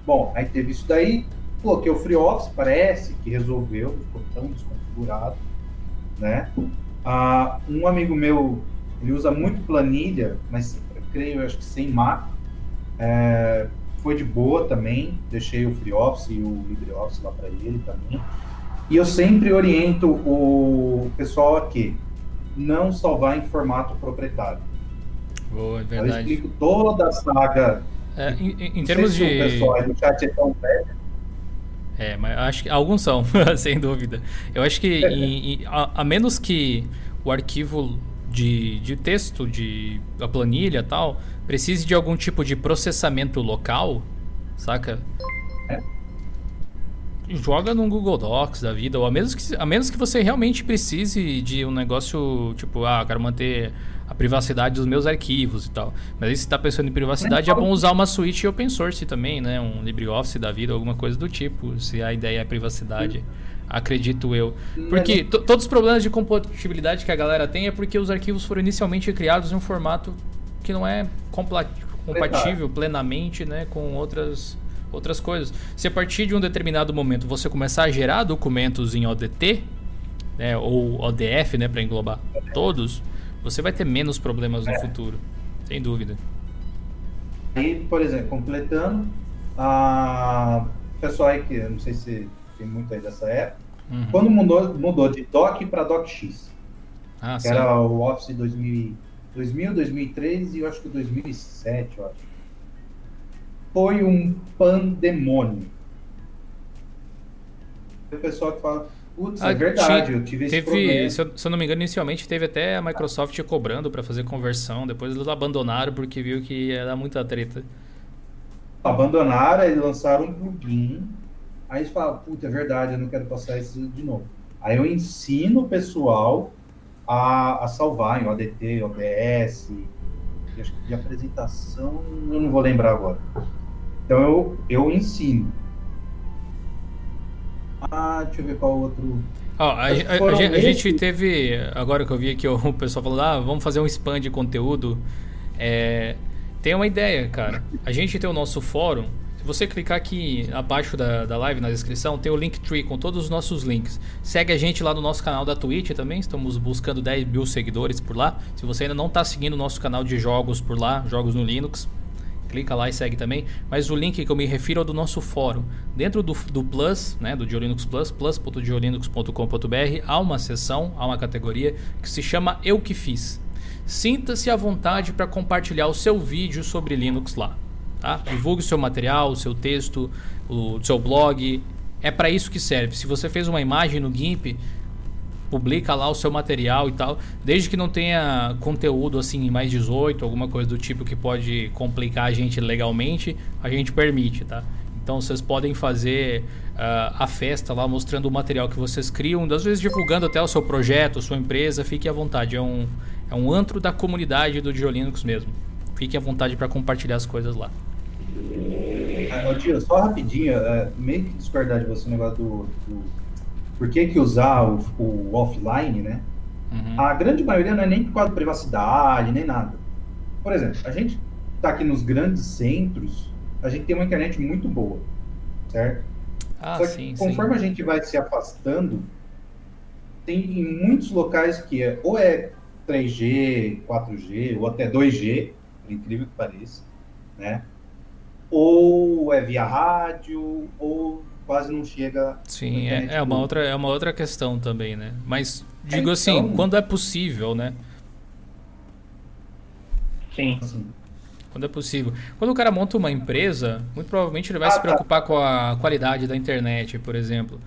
Speaker 3: Bom, aí teve isso daí, coloquei o Free Office, parece que resolveu, ficou tão desconfigurado, né? Ah, um amigo meu, ele usa muito planilha, mas creio, acho que sem Mac, é, foi de boa também, deixei o FreeOffice e o LibreOffice lá para ele também. E eu sempre oriento o pessoal aqui, não salvar em formato proprietário.
Speaker 1: Boa, é verdade. Eu
Speaker 3: explico toda a saga.
Speaker 1: É, em, em termos de.
Speaker 3: O pessoal aí no chat é tão velho.
Speaker 1: É, mas acho que alguns são, sem dúvida. Eu acho que em, em, a, a, menos que o arquivo de, de texto, de a planilha tal, precise de algum tipo de processamento local, saca? É. Joga no Google Docs da vida, ou a menos, que, a menos que você realmente precise de um negócio, tipo, ah, quero manter a privacidade dos meus arquivos e tal. Mas aí se está pensando em privacidade, é bom usar uma suíte open source também, né? Um LibreOffice da vida, alguma coisa do tipo, se a ideia é privacidade. Sim. Acredito eu. Porque todos os problemas de compatibilidade que a galera tem é porque os arquivos foram inicialmente criados em um formato que não é compatível plenamente né, com outras, outras coisas. Se a partir de um determinado momento você começar a gerar documentos em ODT, né, ou ODF, né, para englobar todos, você vai ter menos problemas no é. futuro, sem dúvida.
Speaker 3: Aí, por exemplo, completando, a pessoal aí que não sei se tem muito aí dessa época, uhum. quando mudou, mudou de DOC para DOCX, ah, que era o Office 2000 2000, 2003 e eu acho que 2007, eu acho. Foi um pandemônio. O pessoal que fala, putz, é ah, é verdade, eu tive esse
Speaker 1: teve, se eu, se eu, não me engano, inicialmente teve até a Microsoft cobrando para fazer conversão, depois eles abandonaram porque viu que ia dar muita treta.
Speaker 3: Abandonaram e lançaram um plugin. Aí eles falam, putz, é verdade, eu não quero passar isso de novo. Aí eu ensino o pessoal a, a salvar em ODT, OBS, acho que de apresentação, eu não vou lembrar agora. Então eu, eu ensino. Ah, deixa eu ver qual outro.
Speaker 1: Oh, a, a, a, a, gente teve, agora que eu vi aqui o pessoal falando, ah, vamos fazer um spam de conteúdo. É, tem uma ideia, cara. A gente tem o nosso fórum se você clicar aqui abaixo da, da live, na descrição, tem o Linktree com todos os nossos links. Segue a gente lá no nosso canal da Twitch também, estamos buscando 10 mil seguidores por lá. Se você ainda não está seguindo o nosso canal de jogos por lá, jogos no Linux, clica lá e segue também. Mas o link que eu me refiro é do nosso fórum. Dentro do, do Plus, né, do Diolinux Plus, plus.diolinux.com.br, há uma seção, há uma categoria que se chama Eu Que Fiz. Sinta-se à vontade para compartilhar o seu vídeo sobre Linux lá. Tá? Divulgue o seu material, o seu texto, o seu blog. É para isso que serve. Se você fez uma imagem no GIMP, publica lá o seu material e tal, desde que não tenha conteúdo assim mais 18, alguma coisa do tipo que pode complicar a gente legalmente, a gente permite, tá? Então vocês podem fazer uh, a festa lá mostrando o material que vocês criam, às vezes divulgando até o seu projeto, sua empresa, fique à vontade. É um, é um antro da comunidade do Diolinux mesmo. Fique à vontade para compartilhar as coisas lá.
Speaker 3: Ah, tio, só rapidinho, é, meio que discordar de você o negócio do, do, Por que, que usar o, o offline, né? Uhum. A grande maioria não é nem por causa de privacidade, nem nada. Por exemplo, a gente tá aqui nos grandes centros, a gente tem uma internet muito boa, certo? Ah, Só que sim, conforme sim. a gente vai se afastando, tem em muitos locais que é, ou é 3G, 4G, ou até 2G, por incrível que pareça, né? ou é via rádio, ou quase não chega.
Speaker 1: Sim, é, é, uma outra, é uma outra questão também, né? Mas digo assim, então, assim, quando é possível, né?
Speaker 4: Sim. Assim.
Speaker 1: Quando é possível. Quando o cara monta uma empresa, muito provavelmente ele vai ah, se tá. preocupar tá. com a qualidade da internet, por exemplo.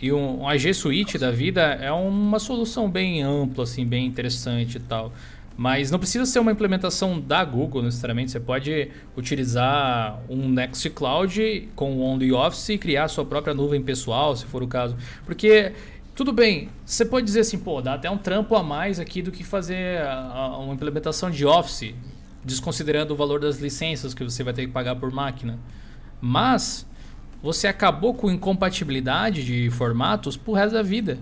Speaker 1: E um, um AG Suite da vida é uma solução bem ampla, assim, bem interessante e tal. Mas não precisa ser uma implementação da Google necessariamente. Você pode utilizar um Nextcloud com o OnlyOffice e criar sua própria nuvem pessoal, se for o caso. Porque, tudo bem, você pode dizer assim, pô, dá até um trampo a mais aqui do que fazer uma implementação de Office, desconsiderando o valor das licenças que você vai ter que pagar por máquina. Mas você acabou com incompatibilidade de formatos pro resto da vida.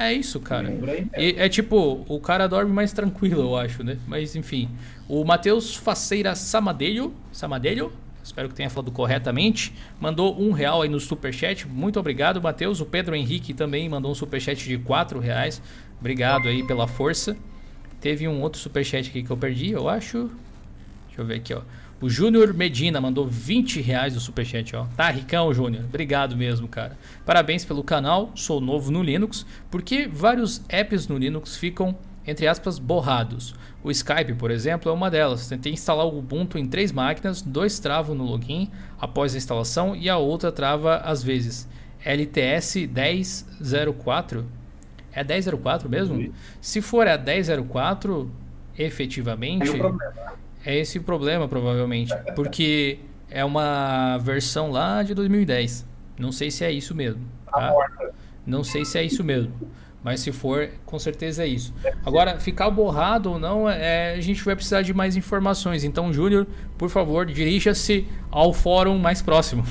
Speaker 1: É isso, cara. E, é tipo, o cara dorme mais tranquilo, eu acho, né? Mas enfim. O Matheus Faceira Samadelho, Samadelho, espero que tenha falado corretamente, mandou um real aí no superchat. Muito obrigado, Matheus. O Pedro Henrique também mandou um superchat de quatro reais. Obrigado aí pela força. Teve um outro superchat aqui que eu perdi, eu acho. Deixa eu ver aqui, ó. O Júnior Medina mandou 20 reais do superchat, ó. Tá ricão, Júnior. Obrigado mesmo, cara. Parabéns pelo canal. Sou novo no Linux. Porque vários apps no Linux ficam, entre aspas, borrados. O Skype, por exemplo, é uma delas. Tentei instalar o Ubuntu em três máquinas, dois travam no login após a instalação e a outra trava às vezes. LTS 1004 é 1004 mesmo? Se for a 1004, efetivamente. É é esse o problema, provavelmente. Porque é uma versão lá de 2010. Não sei se é isso mesmo. Tá? Não sei se é isso mesmo. Mas se for, com certeza é isso. Agora, ficar borrado ou não, é, a gente vai precisar de mais informações. Então, Júnior, por favor, dirija-se ao fórum mais próximo.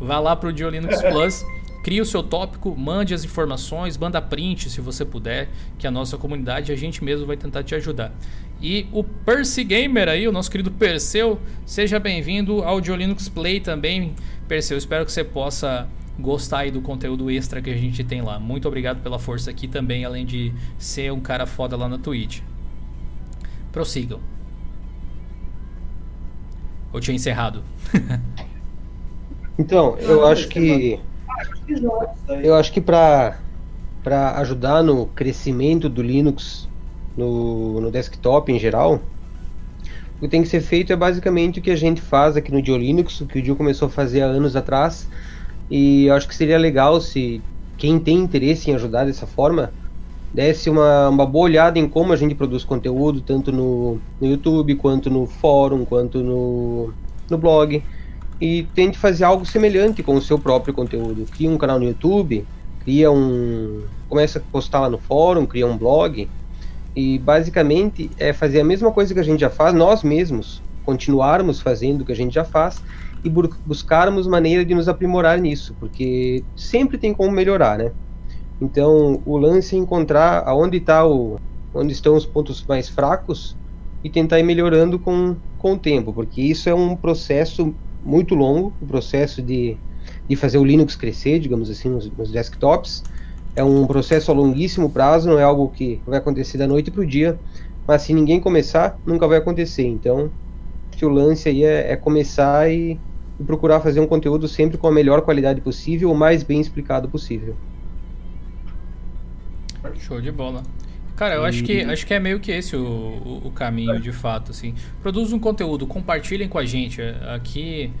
Speaker 1: Vá lá para o Diolinux Plus, crie o seu tópico, mande as informações, manda print se você puder, que a nossa comunidade, a gente mesmo vai tentar te ajudar. E o Percy Gamer aí, o nosso querido Perseu, seja bem-vindo ao Linux Play também. Perseu, espero que você possa gostar aí do conteúdo extra que a gente tem lá. Muito obrigado pela força aqui também, além de ser um cara foda lá na Twitch. Prossigam. Ou tinha encerrado?
Speaker 2: então, eu acho que eu acho que para para ajudar no crescimento do Linux no, no desktop em geral, o que tem que ser feito é basicamente o que a gente faz aqui no Dio Linux, o que o Dio começou a fazer há anos atrás. E eu acho que seria legal se quem tem interesse em ajudar dessa forma desse uma, uma boa olhada em como a gente produz conteúdo, tanto no, no YouTube, quanto no fórum, quanto no, no blog. E tente fazer algo semelhante com o seu próprio conteúdo. Cria um canal no YouTube, cria um. começa a postar lá no fórum, cria um blog e basicamente é fazer a mesma coisa que a gente já faz, nós mesmos continuarmos fazendo o que a gente já faz e buscarmos maneira de nos aprimorar nisso, porque sempre tem como melhorar, né? Então, o lance é encontrar aonde está o onde estão os pontos mais fracos e tentar ir melhorando com, com o tempo, porque isso é um processo muito longo, o processo de, de fazer o Linux crescer, digamos assim, nos, nos desktops é um processo a longuíssimo prazo, não é algo que vai acontecer da noite para o dia, mas se ninguém começar, nunca vai acontecer. Então, o lance aí é, é começar e, e, procurar fazer um conteúdo sempre com a melhor qualidade possível, o mais bem explicado possível.
Speaker 1: Show de bola. Cara, eu acho que, acho que é meio que esse o, o, o caminho, de fato, assim. Produz um conteúdo, compartilhem com a gente. Aqui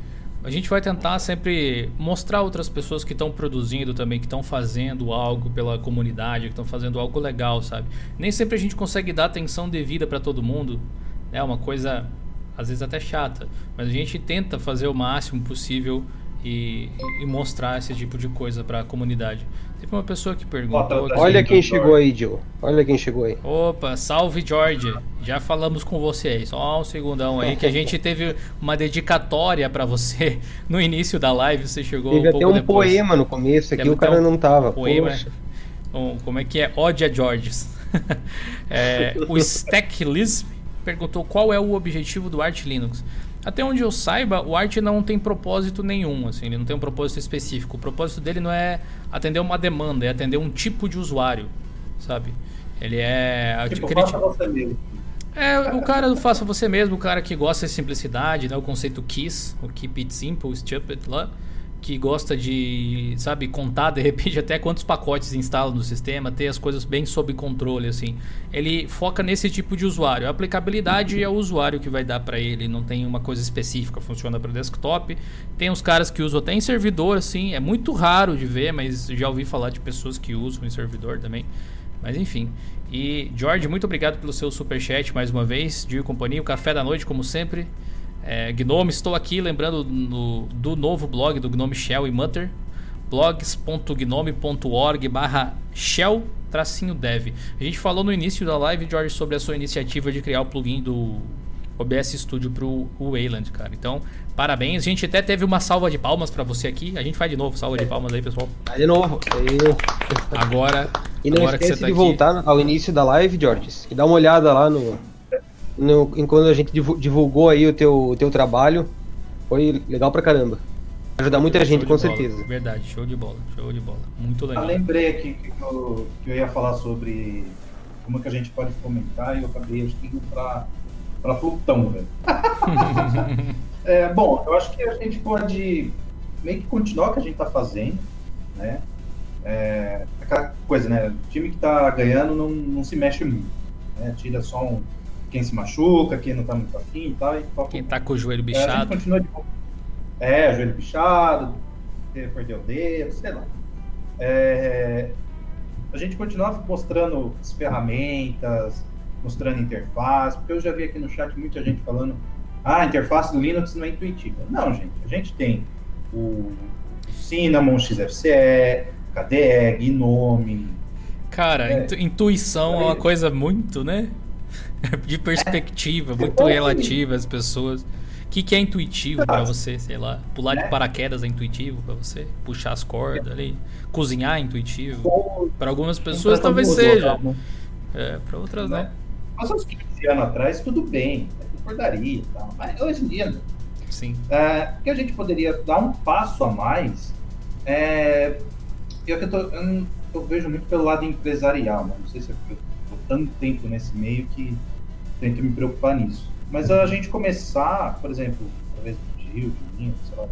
Speaker 1: a gente vai tentar sempre mostrar outras pessoas que estão produzindo também, que estão fazendo algo pela comunidade, que estão fazendo algo legal, sabe? Nem sempre a gente consegue dar atenção devida para todo mundo. É uma coisa às vezes até chata, mas a gente tenta fazer o máximo possível e, e mostrar esse tipo de coisa para a comunidade. Teve uma pessoa que perguntou.
Speaker 2: Aqui, Olha quem chegou aí, Joe. Olha quem chegou aí.
Speaker 1: Opa, salve George. Já falamos com você aí. Só um segundão aí que a gente teve uma dedicatória para você no início da live. Você chegou
Speaker 2: teve
Speaker 1: um pouco
Speaker 2: até um depois. poema no começo aqui, o cara um não tava.
Speaker 1: Poema. Um, como é que é? Ódia Georges. é, o Stacklism perguntou qual é o objetivo do Arch Linux. Até onde eu saiba, o Art não tem propósito nenhum, assim, ele não tem um propósito específico. O propósito dele não é atender uma demanda, é atender um tipo de usuário, sabe? Ele é
Speaker 3: tipo, faça você mesmo.
Speaker 1: É, o cara faça você mesmo, o cara que gosta de simplicidade, né? O conceito KISS, o Keep It Simple, Stupid lá que gosta de, sabe, contar de repente até quantos pacotes instala no sistema, ter as coisas bem sob controle, assim. Ele foca nesse tipo de usuário. A aplicabilidade é o usuário que vai dar para ele, não tem uma coisa específica, funciona para desktop. Tem uns caras que usam até em servidor, assim, é muito raro de ver, mas já ouvi falar de pessoas que usam em servidor também. Mas enfim. E George, muito obrigado pelo seu super chat mais uma vez, de companhia, o café da noite como sempre. É, Gnome, estou aqui lembrando no, do novo blog do Gnome Shell e Mutter, blogs.gnome.org barra shell tracinho dev. A gente falou no início da live, George, sobre a sua iniciativa de criar o plugin do OBS Studio para o Wayland, cara. Então, parabéns. A gente até teve uma salva de palmas para você aqui. A gente faz de novo salva de palmas aí, pessoal.
Speaker 2: Vai de novo.
Speaker 1: Agora,
Speaker 2: e não
Speaker 1: agora
Speaker 2: esquece
Speaker 1: que você tá
Speaker 2: de
Speaker 1: aqui.
Speaker 2: voltar ao início da live, George, e dá uma olhada lá no, no enquanto a gente divu- divulgou aí o teu, o teu trabalho. Foi legal pra caramba. Ajudar muita
Speaker 1: Show
Speaker 2: gente, com
Speaker 1: bola.
Speaker 2: certeza.
Speaker 1: Verdade, show de bola, show de bola. Muito
Speaker 3: Eu
Speaker 1: legal.
Speaker 3: lembrei aqui que eu, que eu ia falar sobre como que a gente pode fomentar e eu acabei acho que indo pra, pra Plutão, velho. É, bom, eu acho que a gente pode meio que continuar o que a gente tá fazendo, né? É, aquela coisa, né? O time que tá ganhando não, não se mexe muito, né? Tira só um, quem se machuca, quem não tá muito afim e tal, e toca
Speaker 1: Quem tá com o joelho
Speaker 3: é, a gente
Speaker 1: bichado.
Speaker 3: continua de boa. É, joelho bichado, perdeu o dedo, sei lá. É, a gente continua mostrando as ferramentas, mostrando interface, porque eu já vi aqui no chat muita gente falando ah, a interface do Linux não é intuitiva. Não, gente, a gente tem o Cinnamon, XFCE, KDE, Gnome,
Speaker 1: Cara,
Speaker 3: É.
Speaker 1: intu- intuição é uma
Speaker 3: É.
Speaker 1: coisa muito, né? De perspectiva, muito
Speaker 3: bom.
Speaker 1: relativa às pessoas. O que, que é intuitivo
Speaker 3: Ah.
Speaker 1: você, sei lá? Pular de
Speaker 3: É.
Speaker 1: paraquedas é intuitivo pra você? Puxar as cordas ali? Cozinhar é intuitivo? Pra algumas pessoas
Speaker 3: um
Speaker 1: talvez seja.
Speaker 3: né?
Speaker 1: É, pra outras não.
Speaker 3: Né? Mas uns 15 anos atrás, tudo bem, concordaria e tal. Mas hoje em dia,
Speaker 1: Sim.
Speaker 3: É, que a gente poderia dar um passo a mais. É, eu, que eu, tô- eu eu vejo muito pelo lado empresarial, né? não sei se eu estou tanto tempo nesse meio que tento me preocupar nisso. Mas a gente começar, por exemplo, através do Gil, de mim, sei lá,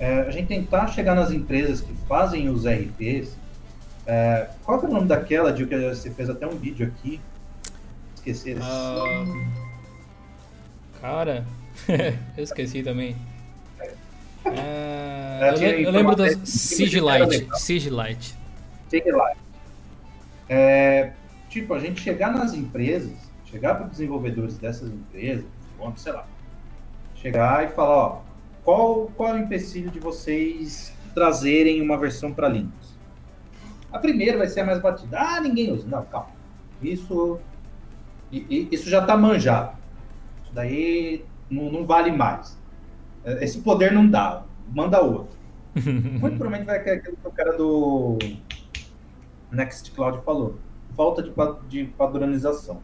Speaker 3: é, a gente tentar chegar nas empresas que fazem os RPs. É, qual que é o nome daquela, Gil, que você fez até um vídeo aqui? Esqueci.
Speaker 1: Ah, cara, eu esqueci também. Ah,
Speaker 3: É,
Speaker 1: eu, le- eu lembro das
Speaker 3: informação-
Speaker 1: Sigilite. Sigilite.
Speaker 3: Lá. É, tipo, a gente chegar nas empresas, chegar para os desenvolvedores dessas empresas, vamos, sei lá, chegar e falar, ó, qual, qual é o empecilho de vocês trazerem uma versão para Linux? A primeira vai ser a mais batida. Ah, ninguém usa. Não, calma. Isso, isso já está manjado. Isso daí não, não vale mais. É, Esse poder não dá. Manda outro. Muito provavelmente vai ser aquilo que o cara do Nextcloud falou. Falta de, de padronização.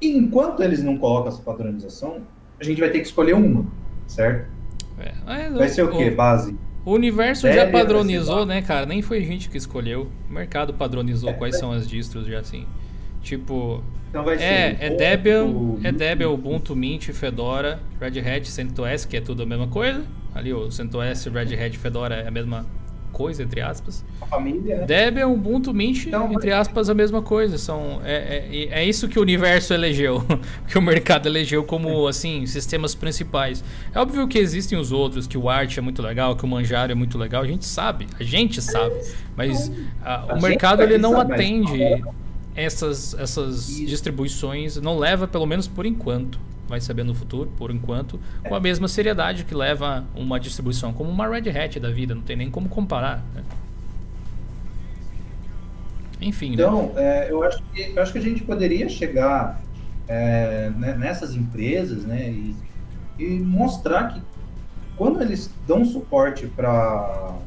Speaker 3: E enquanto eles não colocam essa padronização, a gente vai ter que escolher uma, certo?
Speaker 1: É, mas
Speaker 3: Vai ser o quê? Base.
Speaker 1: O universo já
Speaker 3: ser
Speaker 1: padronizou, né, cara? Nem foi a gente que escolheu. O mercado padronizou
Speaker 3: É,
Speaker 1: quais
Speaker 3: vai-
Speaker 1: são as distros já assim. Tipo,
Speaker 3: Então vai ser.
Speaker 1: é, é
Speaker 3: o-
Speaker 1: Debian,
Speaker 3: o-
Speaker 1: é Debian, Ubuntu, Mint, Fedora, Red Hat, CentOS, que é tudo a mesma coisa. Ali o CentOS, Red Hat, Fedora é a mesma coisa, entre aspas.
Speaker 3: A família, né?
Speaker 1: Debian, Ubuntu, Mint,
Speaker 3: Então,
Speaker 1: entre aspas, a mesma coisa. São, é, é, é isso que o universo elegeu, que o mercado elegeu como, assim, sistemas principais. É óbvio que existem os outros, que o Arch é muito legal, que o Manjaro é muito legal, a gente sabe, a gente sabe. Mas ah,
Speaker 3: A
Speaker 1: o
Speaker 3: gente
Speaker 1: mercado ele não
Speaker 3: sabe,
Speaker 1: atende essas, essas
Speaker 3: Isso.
Speaker 1: distribuições, não leva, pelo menos por enquanto, vai saber no futuro, por enquanto, com a mesma seriedade que leva uma distribuição como uma Red Hat da vida, não tem nem como comparar. né? Enfim, né?
Speaker 3: Então, é, eu, acho que, eu acho que a gente poderia chegar é, né, nessas empresas né, e, e mostrar que quando eles dão suporte para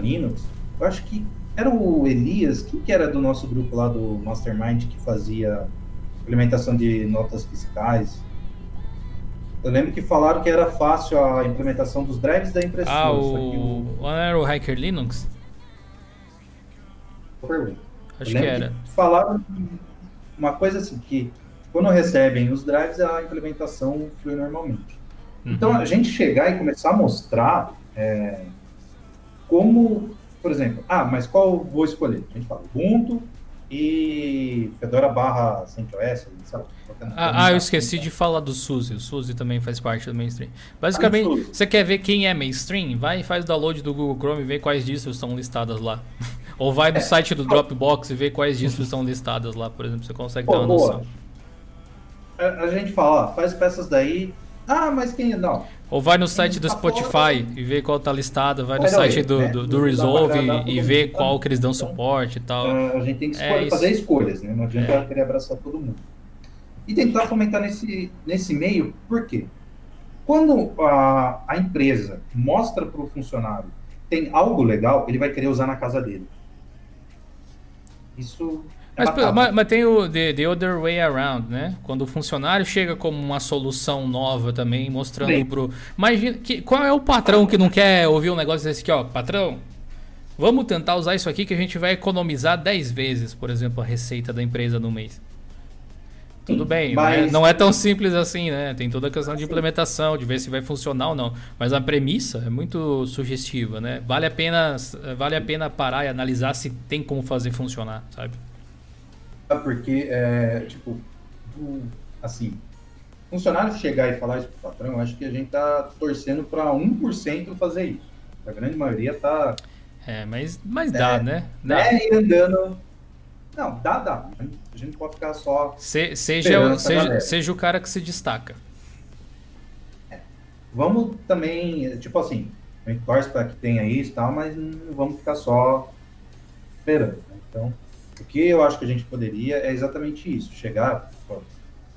Speaker 3: Linux, eu acho que era o Elias, quem que era do nosso grupo lá do Mastermind que fazia implementação de notas fiscais? Eu lembro que falaram que era fácil a implementação dos drives da impressora.
Speaker 1: Ah,
Speaker 3: que
Speaker 1: o. Não era o Hacker Linux?
Speaker 3: o-
Speaker 1: Acho que era.
Speaker 3: Falaram uma coisa assim, que quando recebem os drives, a implementação flui normalmente.
Speaker 1: Uhum.
Speaker 3: Então, a gente chegar e começar a mostrar é, como, por exemplo, ah, mas qual vou escolher? A gente fala Ubuntu e Fedora barra CentOS, lá.
Speaker 1: Ah, ah, eu esqueci de falar do SUSE. O SUSE também faz parte do mainstream. Basicamente,
Speaker 3: Ah,
Speaker 1: você quer ver quem é mainstream? Vai e faz o download do Google Chrome e vê quais distros estão listadas lá. Ou vai no site do Dropbox e vê quais distros estão listadas lá, por exemplo. Você consegue ter
Speaker 3: Pô,
Speaker 1: uma
Speaker 3: boa.
Speaker 1: noção.
Speaker 3: A, a gente fala, ó, faz peças daí. Ah, mas quem. Não.
Speaker 1: Ou vai no site do. Spotify e vê qual tá listado. Vai no site
Speaker 3: é,
Speaker 1: do, do, do Resolve e, e vê qual que eles dão suporte e tal.
Speaker 3: Ah, a gente tem que
Speaker 1: É
Speaker 3: escolher-
Speaker 1: isso.
Speaker 3: fazer escolhas, né? Não adianta querer abraçar todo mundo. E tentar fomentar nesse, nesse meio, por quê? Quando a, a empresa mostra para o funcionário tem algo legal, ele vai querer usar na casa dele. Isso é
Speaker 1: Mas,
Speaker 3: batata.
Speaker 1: mas, mas tem o the, the other way around, né? Quando o funcionário chega como uma solução nova também, mostrando
Speaker 3: Sim.
Speaker 1: pro. Imagina, que, qual é o patrão que não quer ouvir um negócio desse aqui, ó? Patrão, vamos tentar usar isso aqui que a gente vai economizar 10 vezes, por exemplo, a receita da empresa no mês. Tudo bem,
Speaker 3: mas-
Speaker 1: não é tão simples assim, né? Tem toda a questão de implementação, de ver se vai funcionar ou não. Mas a premissa é muito sugestiva, né? Vale a pena, vale a pena parar e analisar se tem como fazer funcionar, sabe?
Speaker 3: Porque, é, tipo, do- assim, funcionário chegar e falar isso pro patrão, eu acho que a gente tá torcendo para 1% fazer isso. A grande maioria tá
Speaker 1: É, mas, mas dá,
Speaker 3: É,
Speaker 1: né? Dá.
Speaker 3: né, e andando. Não, dá, dá. A gente pode ficar só.
Speaker 1: Se- seja, o- seja, seja o cara que se destaca.
Speaker 3: Vamos também, tipo assim, a gente torce para que tenha isso e tal, mas não vamos ficar só esperando. né? Então, o que eu acho que a gente poderia é exatamente isso: chegar com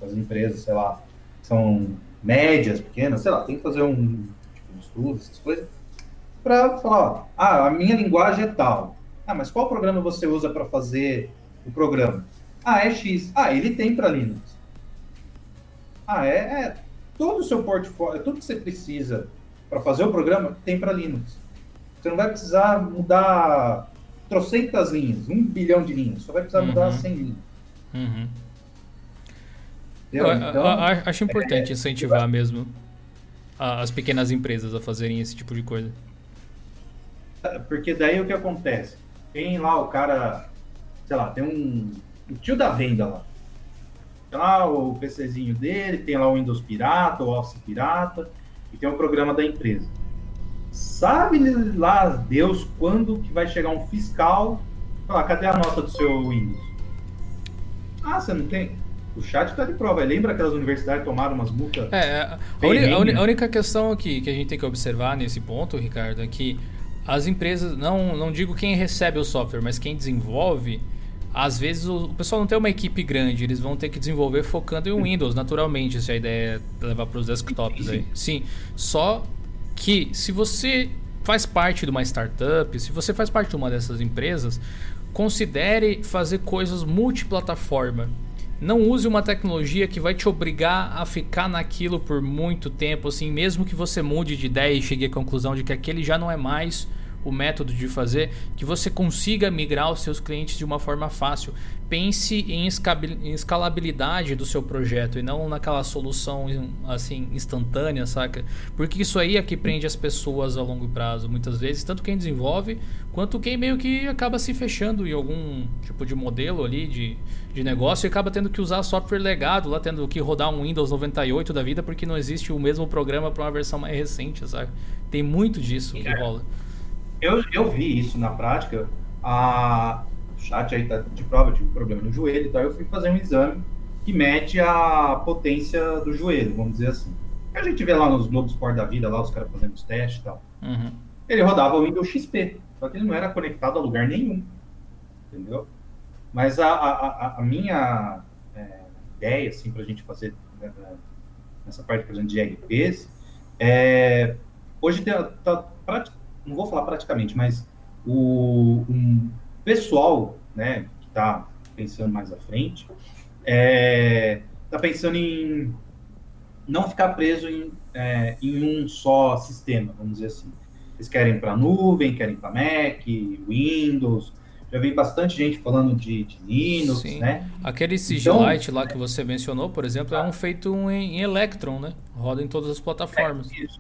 Speaker 3: as empresas, sei lá, são médias, pequenas, sei lá, tem que fazer um, tipo, um estudo, essas coisas, para falar: ó, ah, a minha linguagem é tal. Ah, mas qual programa você usa para fazer o programa? Ah, é X. Ah, ele tem para Linux. Ah, é, é todo o seu portfólio, tudo que você precisa para fazer o programa tem para Linux. Você não vai precisar mudar trocentas linhas, um bilhão de linhas, só vai precisar mudar
Speaker 1: Uhum.
Speaker 3: 100 linhas.
Speaker 1: Uhum. Eu-
Speaker 3: Então,
Speaker 1: eu- eu acho importante incentivar mesmo a- as pequenas empresas a fazerem esse tipo de coisa.
Speaker 3: porque daí o que acontece? Tem lá o cara, sei lá, tem um o tio da venda lá. Tem lá o PCzinho dele, tem lá o Windows pirata, o Office pirata, e tem o programa da empresa. Sabe lá Deus quando que vai chegar um fiscal? Falar, cadê a nota do seu Windows? Ah, você não tem? O chat tá de prova. Lembra aquelas universidades que tomaram umas multas?
Speaker 1: É, a, uni- a uni- a única questão que, que a gente tem que observar nesse ponto, Ricardo, é que as empresas, não, não digo quem recebe o software, mas quem desenvolve, às vezes o, o pessoal não tem uma equipe grande, eles vão ter que desenvolver focando em Windows, naturalmente, se a ideia é levar para os desktops aí. Sim, só que se você faz parte de uma startup, se você faz parte de uma dessas empresas, considere fazer coisas multiplataforma. Não use uma tecnologia que vai te obrigar a ficar naquilo por muito tempo, assim, mesmo que você mude de ideia e chegue à conclusão de que aquele já não é mais o método de fazer, que você consiga migrar os seus clientes de uma forma fácil. Pense em, escalabilidade do seu projeto e não naquela solução assim instantânea, saca? Porque isso aí é que prende as pessoas a longo prazo, muitas vezes, tanto quem desenvolve quanto quem meio que acaba se fechando em algum tipo de modelo ali de, de negócio e acaba tendo que usar software legado, lá tendo que rodar um Windows 98 da vida porque não existe o mesmo programa para uma versão mais recente, sabe? Tem muito disso que rola.
Speaker 3: Eu, eu vi isso na prática. A, o chat aí tá de prova, tive um problema no joelho e tal. Eu fui fazer um exame que mede a potência do joelho, vamos dizer assim. A gente vê lá nos Globos Sport da vida, lá os caras fazendo os testes e tal.
Speaker 1: Uhum.
Speaker 3: Ele rodava o Windows XP, só que ele não era conectado a lugar nenhum. Entendeu? Mas a, a, a- a minha é, ideia, assim, pra gente fazer né, nessa parte, por exemplo, de RPs, é, hoje tá, tá não vou falar praticamente, mas o um pessoal, né, que está pensando mais à frente, está pensando em não ficar preso em, é, em um só sistema, vamos dizer assim. Eles querem para nuvem, querem para Mac, Windows, já vi bastante gente falando de, de Linux, Sim. né?
Speaker 1: Aquele Sigilite então, lá que você mencionou, por exemplo, é um feito em, em Electron, né? Roda em todas as plataformas. É isso.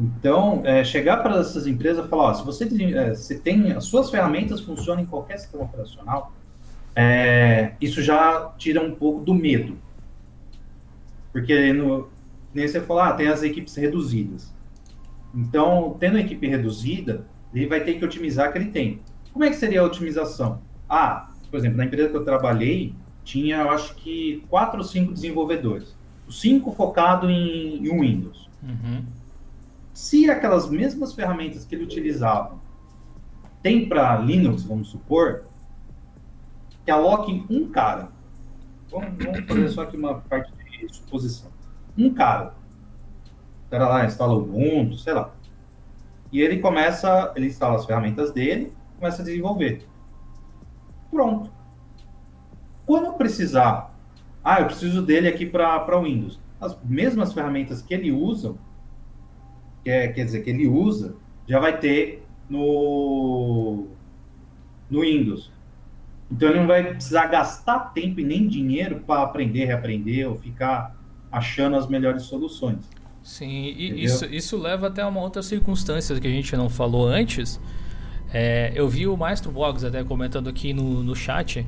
Speaker 3: Então, é, chegar para essas empresas e falar, ó, se você tem, é, você tem, as suas ferramentas funcionam em qualquer sistema operacional, é, isso já tira um pouco do medo. Porque, no, nem você falar, ah, tem as equipes reduzidas. Então, tendo a equipe reduzida, ele vai ter que otimizar aquele tempo. Como é que seria a otimização? Ah, por exemplo, na empresa que eu trabalhei, tinha, eu acho que, quatro ou cinco desenvolvedores. Cinco focado em, em Windows. Uhum. Se aquelas mesmas ferramentas que ele utilizava tem para Linux, vamos supor, que aloque um cara. Vamos, vamos, fazer só aqui uma parte de suposição. Um cara. O cara lá instala o Ubuntu, sei lá. E ele começa, ele instala as ferramentas dele, começa a desenvolver. Pronto. Quando precisar, ah, eu preciso dele aqui para Windows. As mesmas ferramentas que ele usa, quer, quer dizer, que ele usa, já vai ter no, no Windows. Então ele não vai precisar gastar tempo e nem dinheiro para aprender, reaprender ou ficar achando as melhores soluções.
Speaker 1: Sim, e isso, isso leva até uma outra circunstância que a gente não falou antes. É, eu vi o Maestro Boggs até comentando aqui no, no chat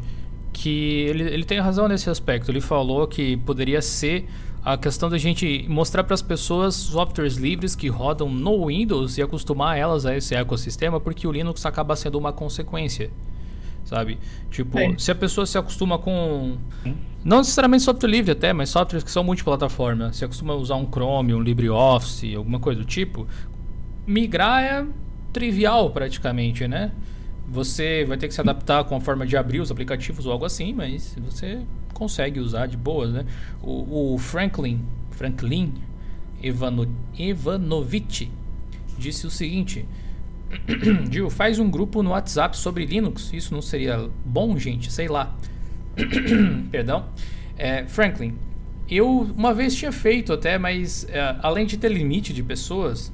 Speaker 1: que ele, ele tem razão nesse aspecto. Ele falou que poderia ser a questão da gente mostrar para as pessoas softwares livres que rodam no Windows e acostumar elas a esse ecossistema, porque o Linux acaba sendo uma consequência. Sabe? Tipo, é. se a pessoa se acostuma com. Não necessariamente software livre até, mas softwares que são multiplataforma. Se acostuma a usar um Chrome, um LibreOffice, alguma coisa do tipo. Migrar é trivial praticamente, né? Você vai ter que se adaptar com a forma de abrir os aplicativos ou algo assim, mas você consegue usar de boas, né? O, o Franklin, Franklin Ivano, Ivanovich disse o seguinte: Gil, faz um grupo no WhatsApp sobre Linux. Isso não seria bom, gente? Sei lá. Perdão. É, Franklin, eu uma vez tinha feito até, mas é, além de ter limite de pessoas,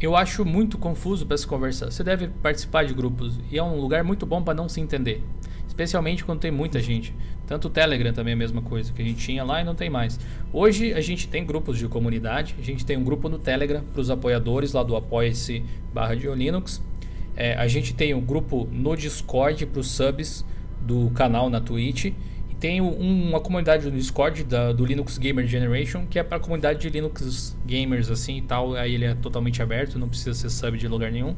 Speaker 1: eu acho muito confuso para se conversar. Você deve participar de grupos e é um lugar muito bom para não se entender, especialmente quando tem muita gente. Tanto o Telegram também é a mesma coisa, que a gente tinha lá e não tem mais. Hoje a gente tem grupos de comunidade, a gente tem um grupo no Telegram para os apoiadores lá do Apoia-se barra de Linux. É, a gente tem um grupo no Discord para os subs do canal na Twitch tem uma comunidade no Discord da, do Linux Gamer Generation, que é para a comunidade de Linux gamers assim e tal. Aí ele é totalmente aberto, não precisa ser sub de lugar nenhum.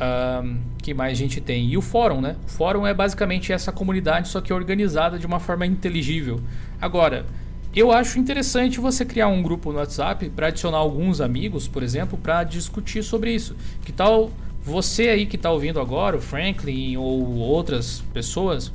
Speaker 1: Um, que mais a gente tem? E o fórum, né? O fórum é basicamente essa comunidade, só que organizada de uma forma inteligível. Agora, eu acho interessante você criar um grupo no WhatsApp para adicionar alguns amigos, por exemplo, para discutir sobre isso. Que tal você aí que está ouvindo agora, o Franklin ou outras pessoas,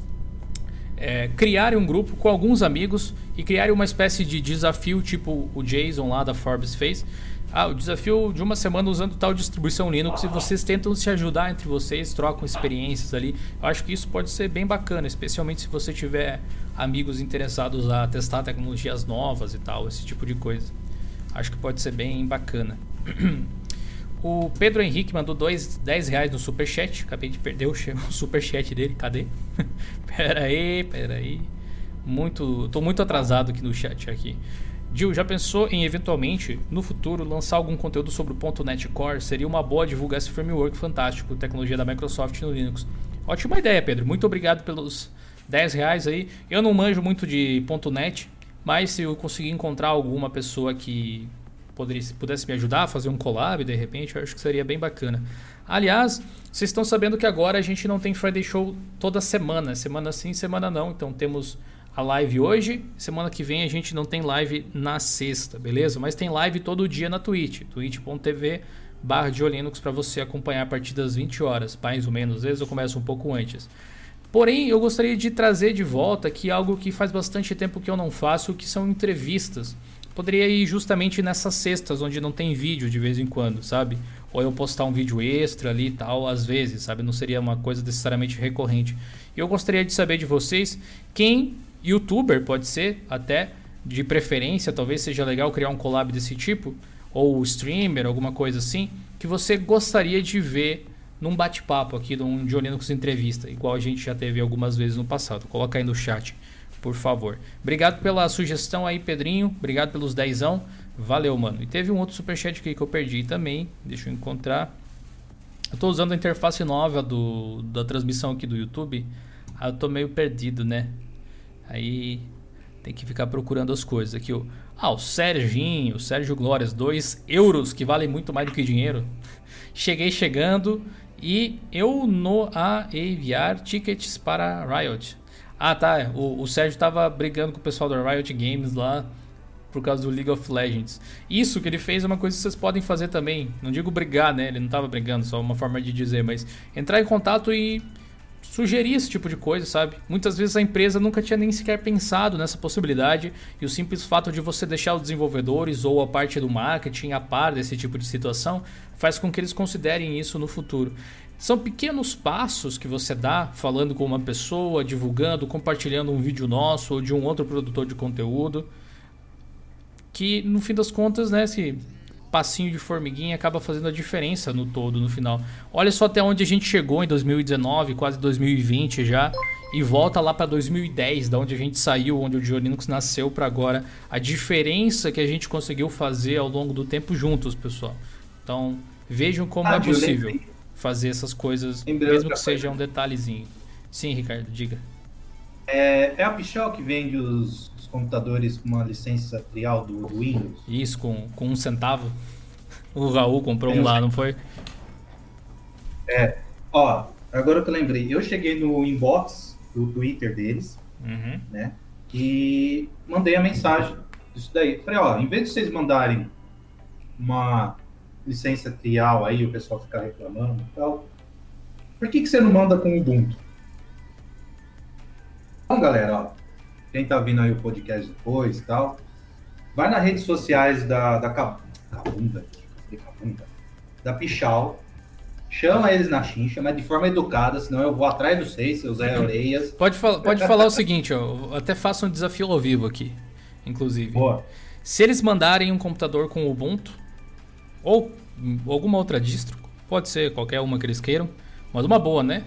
Speaker 1: é, criarem um grupo com alguns amigos e criarem uma espécie de desafio, tipo o Jason lá da Forbes fez. Ah, o desafio de uma semana usando tal distribuição Linux e vocês tentam se ajudar entre vocês, trocam experiências ali. Eu acho que isso pode ser bem bacana, especialmente se você tiver amigos interessados a testar tecnologias novas e tal, esse tipo de coisa. Acho que pode ser bem bacana. O Pedro Henrique mandou dois, 10 reais no superchat. Acabei de perder o superchat dele. Cadê? pera aí, pera aí. Muito, tô muito atrasado aqui no chat aqui. Gil, já pensou em eventualmente, no futuro, lançar algum conteúdo sobre o .NET Core? Seria uma boa divulgar esse framework fantástico, tecnologia da Microsoft no Linux. Ótima ideia, Pedro. Muito obrigado pelos 10 reais aí. Eu não manjo muito de .NET, mas se eu conseguir encontrar alguma pessoa que poderia, pudesse me ajudar a fazer um collab de repente, eu acho que seria bem bacana. Aliás, vocês estão sabendo que agora a gente não tem Friday Show toda semana, semana sim, semana não. Então temos a live hoje, semana que vem a gente não tem live na sexta, beleza? Mas tem live todo dia na Twitch, twitch.tv barra de Linux para você acompanhar a partir das 20 horas, mais ou menos, às vezes eu começo um pouco antes. Porém, eu gostaria de trazer de volta aqui algo que faz bastante tempo que eu não faço, que são entrevistas poderia ir justamente nessas cestas onde não tem vídeo de vez em quando, sabe? Ou eu postar um vídeo extra ali e tal, às vezes, sabe? Não seria uma coisa necessariamente recorrente. Eu gostaria de saber de vocês quem youtuber pode ser até de preferência, talvez seja legal criar um collab desse tipo ou streamer, alguma coisa assim, que você gostaria de ver num bate-papo aqui de um Johnny Linux entrevista, igual a gente já teve algumas vezes no passado. Coloca aí no chat, por favor. Obrigado pela sugestão aí, Pedrinho. Obrigado pelos dezão. Valeu, mano. E teve um outro superchat aqui que eu perdi também. Deixa eu encontrar. Eu tô usando a interface nova do, da transmissão aqui do YouTube. Aí eu tô meio perdido, né? Aí tem que ficar procurando as coisas. Aqui, ah, o Serginho, o Sérgio Glórias, 2 euros, que valem muito mais do que dinheiro. Cheguei chegando e eu no a enviar tickets para Riot. Ah, tá. O, o Sérgio tava brigando com o pessoal da Riot Games lá por causa do League of Legends. Isso que ele fez é uma coisa que vocês podem fazer também. Não digo brigar, né? Ele não tava brigando, só uma forma de dizer, mas entrar em contato e sugerir esse tipo de coisa, sabe? Muitas vezes a empresa nunca tinha nem sequer pensado nessa possibilidade e o simples fato de você deixar os desenvolvedores ou a parte do marketing a par desse tipo de situação faz com que eles considerem isso no futuro. São pequenos passos que você dá falando com uma pessoa, divulgando, compartilhando um vídeo nosso ou de um outro produtor de conteúdo, que no fim das contas, né, se passinho de formiguinha acaba fazendo a diferença no todo, no final. Olha só até onde a gente chegou em 2019, quase 2020 já, e volta lá para 2010, da onde a gente saiu, onde o Diolinux nasceu para agora. A diferença que a gente conseguiu fazer ao longo do tempo juntos, pessoal. Então, vejam como ah, é possível fazer essas coisas, mesmo que seja um detalhezinho. Sim, Ricardo, diga.
Speaker 3: É, é a Pichel que vende os, os, computadores com uma licença trial do, do, Windows?
Speaker 1: Isso, com, com um centavo. O Raul comprou um lá, não foi?
Speaker 3: É. Ó, agora que eu lembrei, eu cheguei no inbox do Twitter deles,
Speaker 1: uhum.
Speaker 3: né? E mandei a mensagem disso daí. Falei, ó, em vez de vocês mandarem uma licença trial aí, o pessoal ficar reclamando e tal, por que, que você não manda com o Ubuntu? Então, galera, ó, quem tá vindo aí o podcast depois e tal, vai nas redes sociais da, da Cabunda, Cabunda, da Pichal, chama eles na chincha, mas de forma educada, senão eu vou atrás dos seis, seus Zé Orelhas.
Speaker 1: Pode, fal pode falar o seguinte, ó, até faço um desafio ao vivo aqui, inclusive.
Speaker 3: Boa.
Speaker 1: Se eles mandarem um computador com Ubuntu, ou alguma outra distro, pode ser qualquer uma que eles queiram, mas uma boa, né?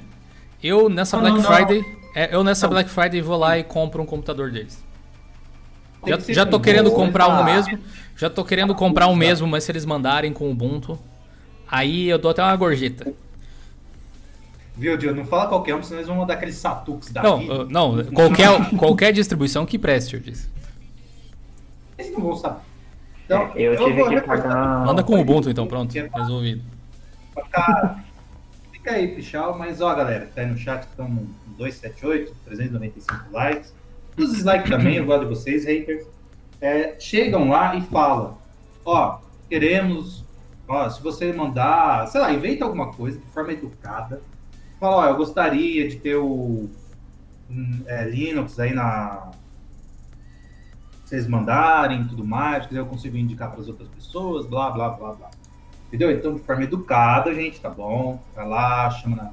Speaker 1: Eu nessa não, Black não, Friday, não. É, eu nessa Black Friday vou lá e compro um computador deles. Já, já tô querendo comprar um mesmo. Já tô querendo comprar um mesmo, mas se eles mandarem com o Ubuntu, aí eu dou até uma gorjeta.
Speaker 3: Viu, Dio? Não fala qualquer um, senão eles vão mandar aqueles Satux da
Speaker 1: Não, vida. não qualquer, qualquer distribuição que preste, eu disse.
Speaker 3: Eles não vão saber. Então,
Speaker 4: é, eu, eu tive que pagar...
Speaker 1: Manda com o Ubuntu então, pronto, resolvido.
Speaker 3: Fica, fica aí, Pichal, mas ó, galera, tá aí no chat, estão 278, 395 likes. Os dislikes também, eu gosto de vocês, haters. É, chegam lá e falam: Ó, queremos. Ó, se você mandar, sei lá, inventa alguma coisa de forma educada. Fala: Ó, eu gostaria de ter o um, é, Linux aí na. Vocês mandarem tudo mais, que eu consigo indicar para as outras pessoas, blá, blá, blá, blá. Entendeu? Então, de forma educada, gente, tá bom? Vai lá, chama na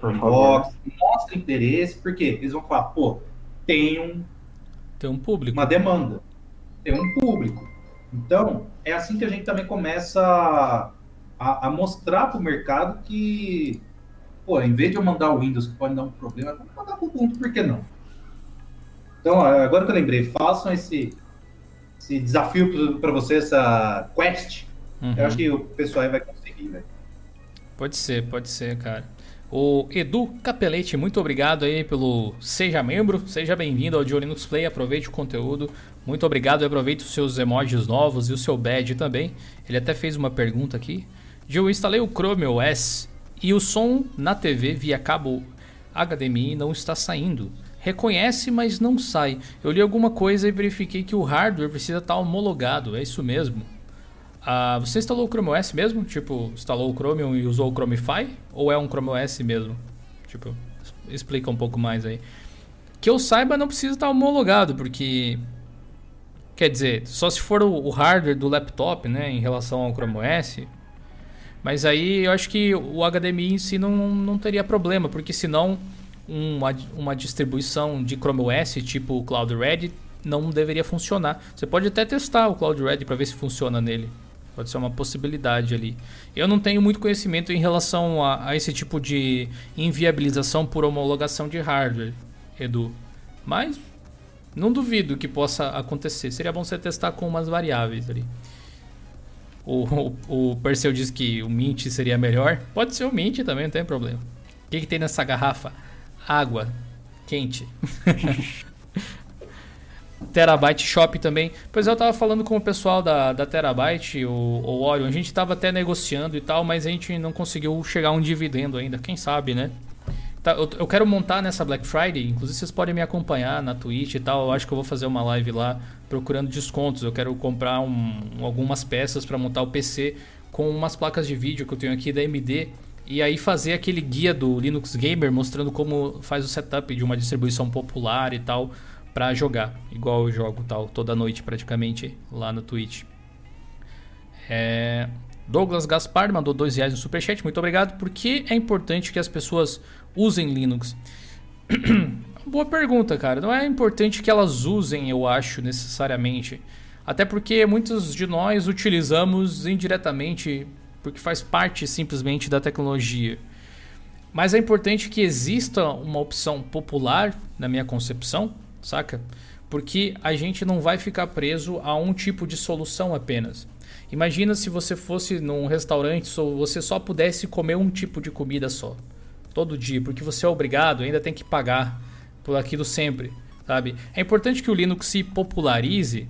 Speaker 3: por inbox, mostra interesse, porque eles vão falar, pô, tem um,
Speaker 1: tem um público.
Speaker 3: Uma demanda. Tem um público. Então, é assim que a gente também começa a, a, a mostrar para o mercado que, pô, em vez de eu mandar o Windows que pode dar um problema, vamos mandar para o Ubuntu, por que não? Então, agora que eu lembrei, façam esse, esse desafio para você, essa quest. Uhum. Eu acho que o pessoal aí vai conseguir, velho.
Speaker 1: Pode ser, pode ser, cara. O Edu Capelete, muito obrigado aí pelo Seja Membro, seja bem-vindo ao Dio Linux Play, aproveite o conteúdo. Muito obrigado e aproveite os seus emojis novos e o seu badge também. Ele até fez uma pergunta aqui. Eu instalei o Chrome OS e o som na TV via cabo HDMI não está saindo. Reconhece, mas não sai. Eu li alguma coisa e verifiquei que o hardware precisa estar homologado, é isso mesmo? Ah, você instalou o Chrome OS mesmo? Tipo, instalou o Chromium e usou o Chromify? Ou é um Chrome OS mesmo? Tipo, explica um pouco mais aí. Que eu saiba, não precisa estar homologado, porque. Quer dizer, só se for o hardware do laptop, né, em relação ao Chrome OS. Mas aí eu acho que o HDMI em si não, não teria problema, porque senão uma, uma distribuição de Chrome OS tipo Cloud Red não deveria funcionar. Você pode até testar o Cloud Red para ver se funciona nele Pode ser uma possibilidade ali. Eu não tenho muito conhecimento em relação a, a esse tipo de inviabilização por homologação de hardware, Edu. Mas não duvido que possa acontecer. Seria bom você testar com umas variáveis ali. O, o, o Perseu diz que o Mint seria melhor. Pode ser o Mint também, não tem problema. O que, que tem nessa garrafa? Água quente. Terabyte Shop também. Pois eu tava falando com o pessoal da, da Terabyte, o, o Orion. A gente tava até negociando e tal, mas a gente não conseguiu chegar a um dividendo ainda. Quem sabe, né? Tá, eu, eu, quero montar nessa Black Friday. Inclusive, vocês podem me acompanhar na Twitch e tal. Eu acho que eu vou fazer uma live lá procurando descontos. Eu quero comprar um, algumas peças para montar o PC com umas placas de vídeo que eu tenho aqui da AMD. E aí fazer aquele guia do Linux Gamer mostrando como faz o setup de uma distribuição popular e tal para jogar, igual eu jogo tal toda noite praticamente lá no Twitch. É... Douglas Gaspar mandou dois reais no superchat, muito obrigado. Por que é importante que as pessoas usem Linux? Boa pergunta, cara. Não é importante que elas usem, eu acho, necessariamente. Até porque muitos de nós utilizamos indiretamente, porque faz parte simplesmente da tecnologia. Mas é importante que exista uma opção popular, na minha concepção, saca? Porque a gente não vai ficar preso a um tipo de solução apenas. Imagina se você fosse num restaurante ou você só pudesse comer um tipo de comida só, todo dia, porque você é obrigado, ainda tem que pagar por aquilo sempre, sabe? É importante que o Linux se popularize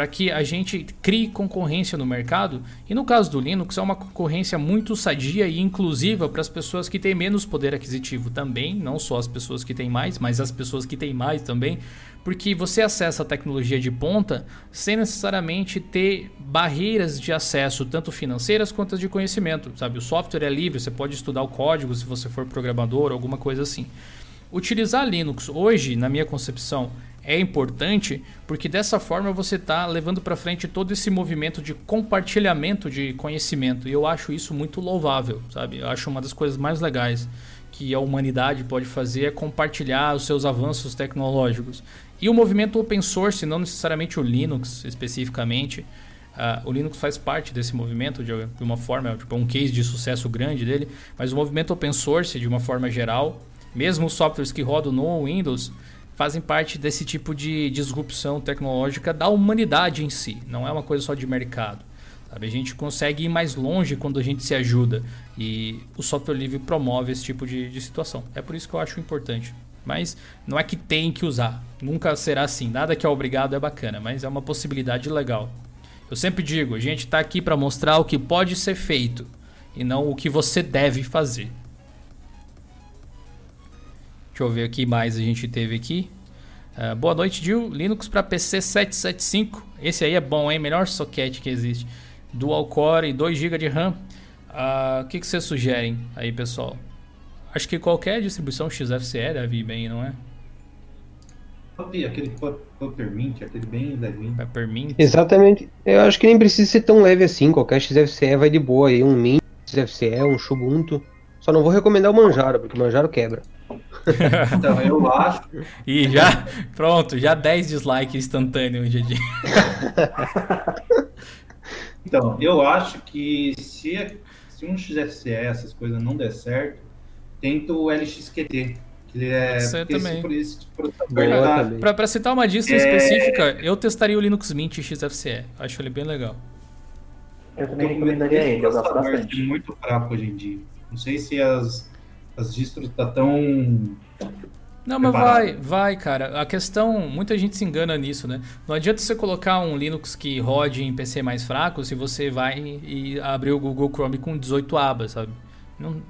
Speaker 1: para que a gente crie concorrência no mercado. E no caso do Linux, é uma concorrência muito sadia e inclusiva para as pessoas que têm menos poder aquisitivo também, não só as pessoas que têm mais, mas as pessoas que têm mais também, porque você acessa a tecnologia de ponta sem necessariamente ter barreiras de acesso, tanto financeiras quanto de conhecimento, sabe? O software é livre, você pode estudar o código se você for programador, alguma coisa assim. Utilizar Linux hoje, na minha concepção, é importante porque dessa forma você está levando para frente todo esse movimento de compartilhamento de conhecimento e eu acho isso muito louvável, sabe? Eu acho uma das coisas mais legais que a humanidade pode fazer é compartilhar os seus avanços tecnológicos. E o movimento open source, não necessariamente o Linux especificamente, uh, o Linux faz parte desse movimento de, uma forma, tipo, um case de sucesso grande dele, mas o movimento open source, de uma forma geral, mesmo os softwares que rodam no Windows, fazem parte desse tipo de disrupção tecnológica da humanidade em si, não é uma coisa só de mercado. Sabe? A gente consegue ir mais longe quando a gente se ajuda e o software livre promove esse tipo de, de situação. É por isso que eu acho importante. Mas não é que tem que usar, nunca será assim. Nada que é obrigado é bacana, mas é uma possibilidade legal. Eu sempre digo, a gente está aqui para mostrar o que pode ser feito e não o que você deve fazer. Deixa eu ver o que mais a gente teve aqui. Uh, boa noite, Gil. Linux para PC 775. Esse aí é bom, hein? Melhor socket que existe. Dual Core e 2 GB de RAM. Uh, o que, que vocês sugerem aí, pessoal? Acho que qualquer distribuição XFCE deve ir bem, não é?
Speaker 3: Aquele Peppermint, aquele bem levinho.
Speaker 1: Peppermint?
Speaker 2: Exatamente. Eu acho que nem precisa ser tão leve assim. Qualquer XFCE vai de boa aí. Um Mint XFCE, um Xubuntu. Só não vou recomendar o Manjaro, porque o Manjaro quebra.
Speaker 3: Então, eu acho.
Speaker 1: E já, pronto, já 10 dislikes instantâneos hoje em dia.
Speaker 3: Então, eu acho que se, se um XFCE, essas coisas não der certo, tenta o LXQT. Que ele é.
Speaker 1: Para citar uma distro é... específica, eu testaria o Linux Mint XFCE. Acho ele bem legal.
Speaker 4: Eu também recomendaria ele, eu gosto bastante.
Speaker 3: É muito fraco hoje em dia. Não sei se as as distros tá tão
Speaker 1: não, mas vai, vai, cara. A questão, muita gente se engana nisso, né? Não adianta você colocar um Linux que rode em PC mais fraco se você vai e abrir o Google Chrome com 18 abas, sabe? Não,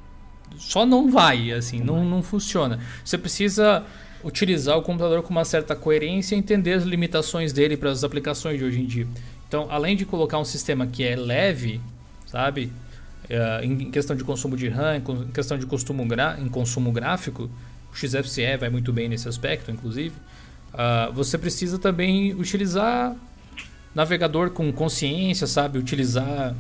Speaker 1: só não vai, assim, não, não funciona. Você precisa utilizar o computador com uma certa coerência e entender as limitações dele para as aplicações de hoje em dia. Então, além de colocar um sistema que é leve, sabe? Uh, em questão de consumo de RAM, em questão de consumo, em consumo gráfico, o XFCE vai muito bem nesse aspecto, inclusive. Uh, você precisa também utilizar navegador com consciência, sabe? Utilizar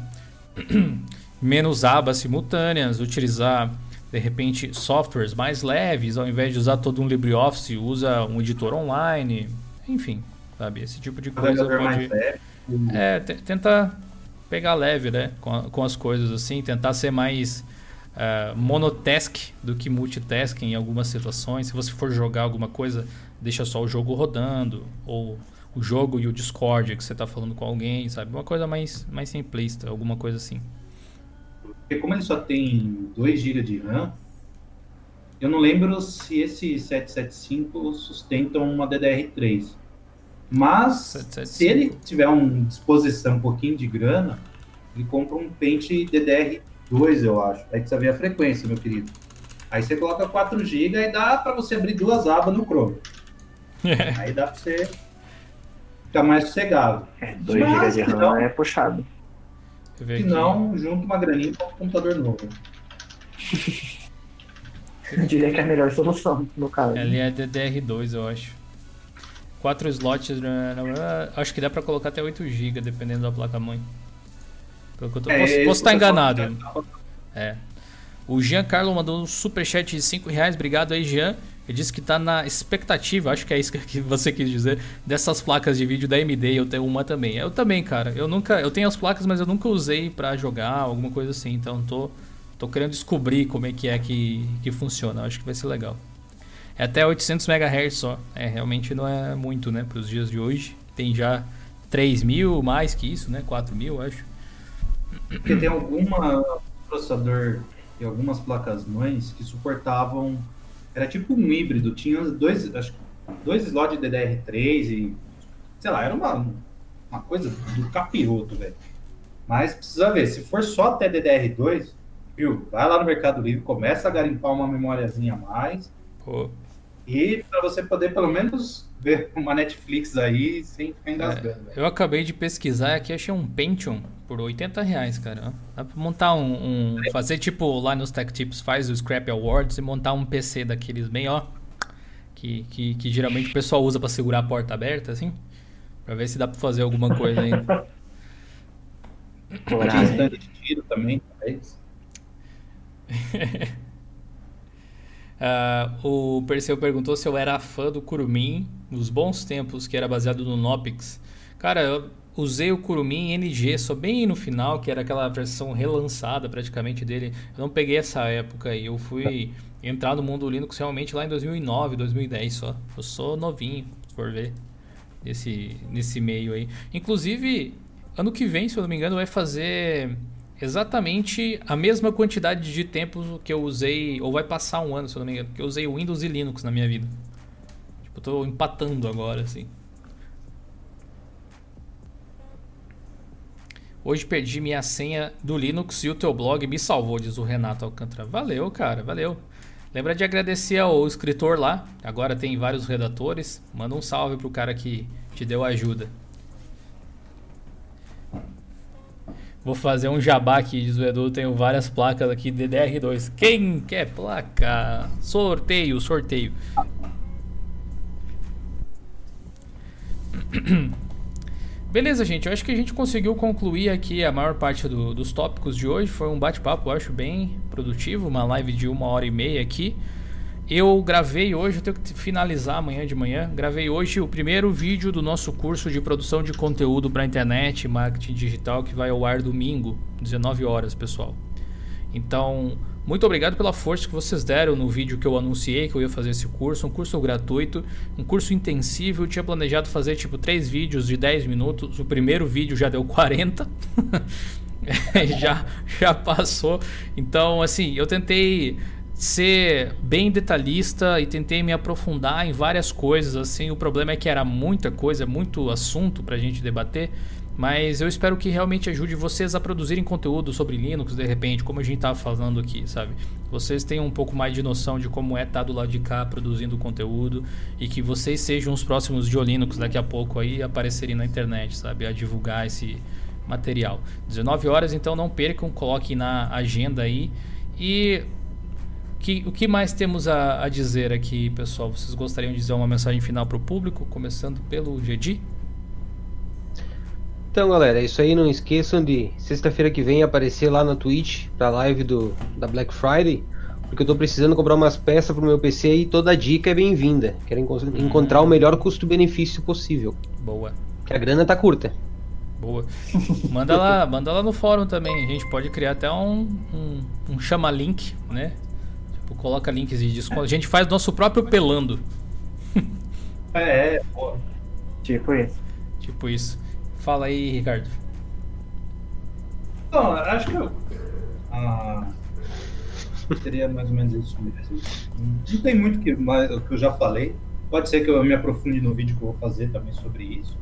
Speaker 1: menos abas simultâneas, utilizar de repente softwares mais leves, ao invés de usar todo um LibreOffice, usa um editor online, enfim, sabe? Esse tipo de coisa pode. É, tenta pegar leve, né? Com, com as coisas assim, tentar ser mais uh, monotask do que multitasking em algumas situações. Se você for jogar alguma coisa, deixa só o jogo rodando, ou o jogo e o Discord que você está falando com alguém, sabe? Uma coisa mais, mais simplista, alguma coisa assim.
Speaker 3: Porque como ele só tem 2 GB de RAM, eu não lembro se esse 775 sustenta uma DDR3. Mas 775. se ele tiver uma disposição um pouquinho de grana, ele compra um pente DDR2, eu acho. Aí precisa ver a frequência, meu querido. Aí você coloca 4 GB e dá para você abrir duas abas no Chrome. Aí dá para você ficar mais sossegado.
Speaker 4: É, 2 GB de RAM não, é puxado.
Speaker 3: Se não, junta uma graninha para um computador novo.
Speaker 4: eu diria que é a melhor solução, no caso.
Speaker 1: Ali é DDR2, eu acho. 4 slots, né, acho que dá para colocar até 8 GB, dependendo da placa-mãe. É, posso, posso estar enganado. É. O Giancarlo mandou um superchat de 5 reais. Obrigado aí, Jean. Ele disse que está na expectativa, acho que é isso que você quis dizer, dessas placas de vídeo da AMD. Eu tenho uma também. Eu também, cara. Eu nunca, eu tenho as placas, mas eu nunca usei para jogar, alguma coisa assim. Então tô, tô querendo descobrir como é que é que, que funciona. Acho que vai ser legal. É até 800 MHz só. É, realmente não é muito, né, para os dias de hoje. Tem já 3 mil, mais que isso, né? 4 mil, acho.
Speaker 3: Porque tem alguma processador e algumas placas mães que suportavam era tipo um híbrido, tinha dois, acho, dois slots de DDR3 e sei lá, era uma, uma coisa do capiroto, velho. Mas precisa ver, se for só até DDR2, viu? Vai lá no Mercado Livre, começa a garimpar uma memóriazinha a mais. Pô. E para você poder pelo menos ver uma Netflix aí sem ficar engasgando.
Speaker 1: É, eu acabei de pesquisar aqui, achei um Pentium por 80 reais, cara. Dá pra montar um, um fazer tipo lá nos Tech Tips, faz o Scrap Awards e montar um PC daqueles bem, ó. Que, que, que geralmente o pessoal usa para segurar a porta aberta, assim. Pra ver se dá pra fazer alguma coisa ainda.
Speaker 3: Coragem. de tiro também, talvez.
Speaker 1: Uh, o Perseu perguntou se eu era fã do Kurumin nos bons tempos, que era baseado no Nopix. Cara, eu usei o Kurumin NG só bem no final, que era aquela versão relançada praticamente dele. Eu não peguei essa época aí, eu fui entrar no mundo Linux realmente lá em 2009, 2010 só. Eu sou novinho, se for ver, nesse, nesse meio aí. Inclusive, ano que vem, se eu não me engano, vai fazer exatamente a mesma quantidade de tempo que eu usei, ou vai passar um ano, se eu não me engano, que eu usei Windows e Linux na minha vida. Tipo, eu tô empatando agora, assim. Hoje perdi minha senha do Linux e o teu blog me salvou, diz o Renato Alcântara. Valeu, cara, valeu. Lembra de agradecer ao escritor lá, agora tem vários redatores. Manda um salve pro cara que te deu ajuda. Vou fazer um jabá aqui, diz o Edu. Tenho várias placas aqui DDR2. Quem quer placa? Sorteio, sorteio. Beleza, gente. Eu acho que a gente conseguiu concluir aqui a maior parte do, dos tópicos de hoje. Foi um bate-papo, eu acho, bem produtivo. Uma live de uma hora e meia aqui. Eu gravei hoje, eu tenho que finalizar amanhã de manhã. Gravei hoje o primeiro vídeo do nosso curso de produção de conteúdo para internet, marketing digital, que vai ao ar domingo, 19 horas, pessoal. Então, muito obrigado pela força que vocês deram no vídeo que eu anunciei que eu ia fazer esse curso, um curso gratuito, um curso intensivo. Eu tinha planejado fazer tipo três vídeos de 10 minutos. O primeiro vídeo já deu 40. já já passou. Então, assim, eu tentei ser bem detalhista e tentei me aprofundar em várias coisas assim. O problema é que era muita coisa, muito assunto para a gente debater, mas eu espero que realmente ajude vocês a produzirem conteúdo sobre Linux de repente, como a gente estava falando aqui, sabe? Vocês tenham um pouco mais de noção de como é estar do lado de cá produzindo conteúdo e que vocês sejam os próximos de Linux daqui a pouco aí aparecerem na internet, sabe? A divulgar esse material. 19 horas, então não percam, coloquem na agenda aí. E que, o que mais temos a, a, dizer aqui, pessoal? Vocês gostariam de dizer uma mensagem final para o público, começando pelo Gedi?
Speaker 2: Então, galera, é isso aí. Não esqueçam de sexta-feira que vem aparecer lá na Twitch para a live do, da Black Friday, porque eu estou precisando comprar umas peças para o meu PC e toda dica é bem-vinda. Quero enco hum. encontrar o melhor custo-benefício possível.
Speaker 1: Boa.
Speaker 2: Que a grana tá curta.
Speaker 1: Boa. Manda lá, manda lá no fórum também. A gente pode criar até um, um, um chama-link, né? Tipo, coloca links de desconto. A gente faz nosso próprio pelando.
Speaker 3: É, é, pô.
Speaker 4: Tipo isso.
Speaker 1: Tipo isso. Fala aí, Ricardo.
Speaker 3: Não, acho que eu. Ah, seria mais ou menos isso mesmo. Não tem muito que, mais, o que eu já falei. Pode ser que eu me aprofunde no vídeo que eu vou fazer também sobre isso.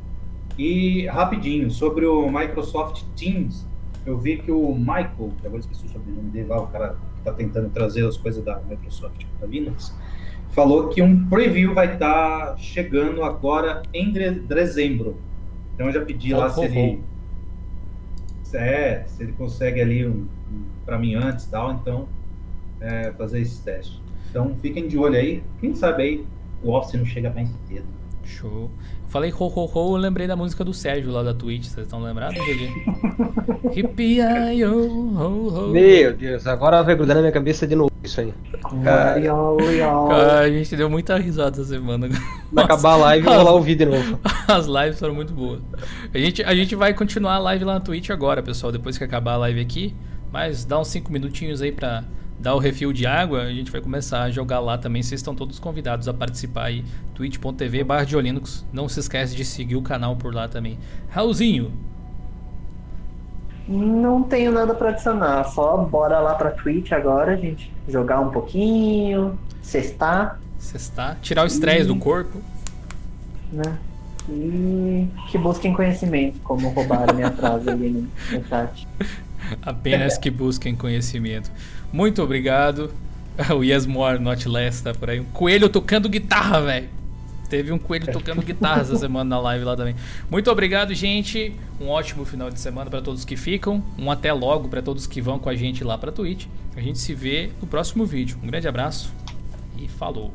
Speaker 3: E rapidinho, sobre o Microsoft Teams, eu vi que o Michael, agora esqueci o sobrenome dele lá, o cara está tentando trazer as coisas da Microsoft para Linux, falou que um preview vai estar tá chegando agora em dezembro. Então eu já pedi lá se ele é, se ele consegue ali um, um para mim antes tal, então é, fazer esse teste. Então fiquem de olho aí, quem sabe aí o Office não chega mais cedo.
Speaker 1: Show. Falei ho ho ho, eu lembrei da música do Sérgio lá da Twitch, vocês estão lembrados,
Speaker 2: ho ho Meu Deus, agora vai grudar na minha cabeça de novo isso aí.
Speaker 1: Cara, cara, a gente deu muita risada essa semana.
Speaker 2: Vai acabar a live e vou lá ouvir de novo.
Speaker 1: As lives foram muito boas. A gente, a gente vai continuar a live lá na Twitch agora, pessoal, depois que acabar a live aqui. Mas dá uns 5 minutinhos aí pra dar o refil de água, a gente vai começar a jogar lá também. Vocês estão todos convidados a participar aí. twitch.tv barra Não se esquece de seguir o canal por lá também. Raulzinho.
Speaker 4: Não tenho nada para adicionar, só bora lá pra Twitch agora, gente. Jogar um pouquinho, cestar.
Speaker 1: Cestar, tirar o estresse e... do corpo.
Speaker 4: Né? E que busquem conhecimento, como roubaram minha frase ali no, no chat.
Speaker 1: Apenas que busquem conhecimento. Muito obrigado. O Yes More Not Less tá por aí. Um coelho tocando guitarra, velho. Teve um coelho tocando guitarra essa semana na live lá também. Muito obrigado, gente. Um ótimo final de semana para todos que ficam. Um até logo para todos que vão com a gente lá para Twitch. A gente se vê no próximo vídeo. Um grande abraço e falou.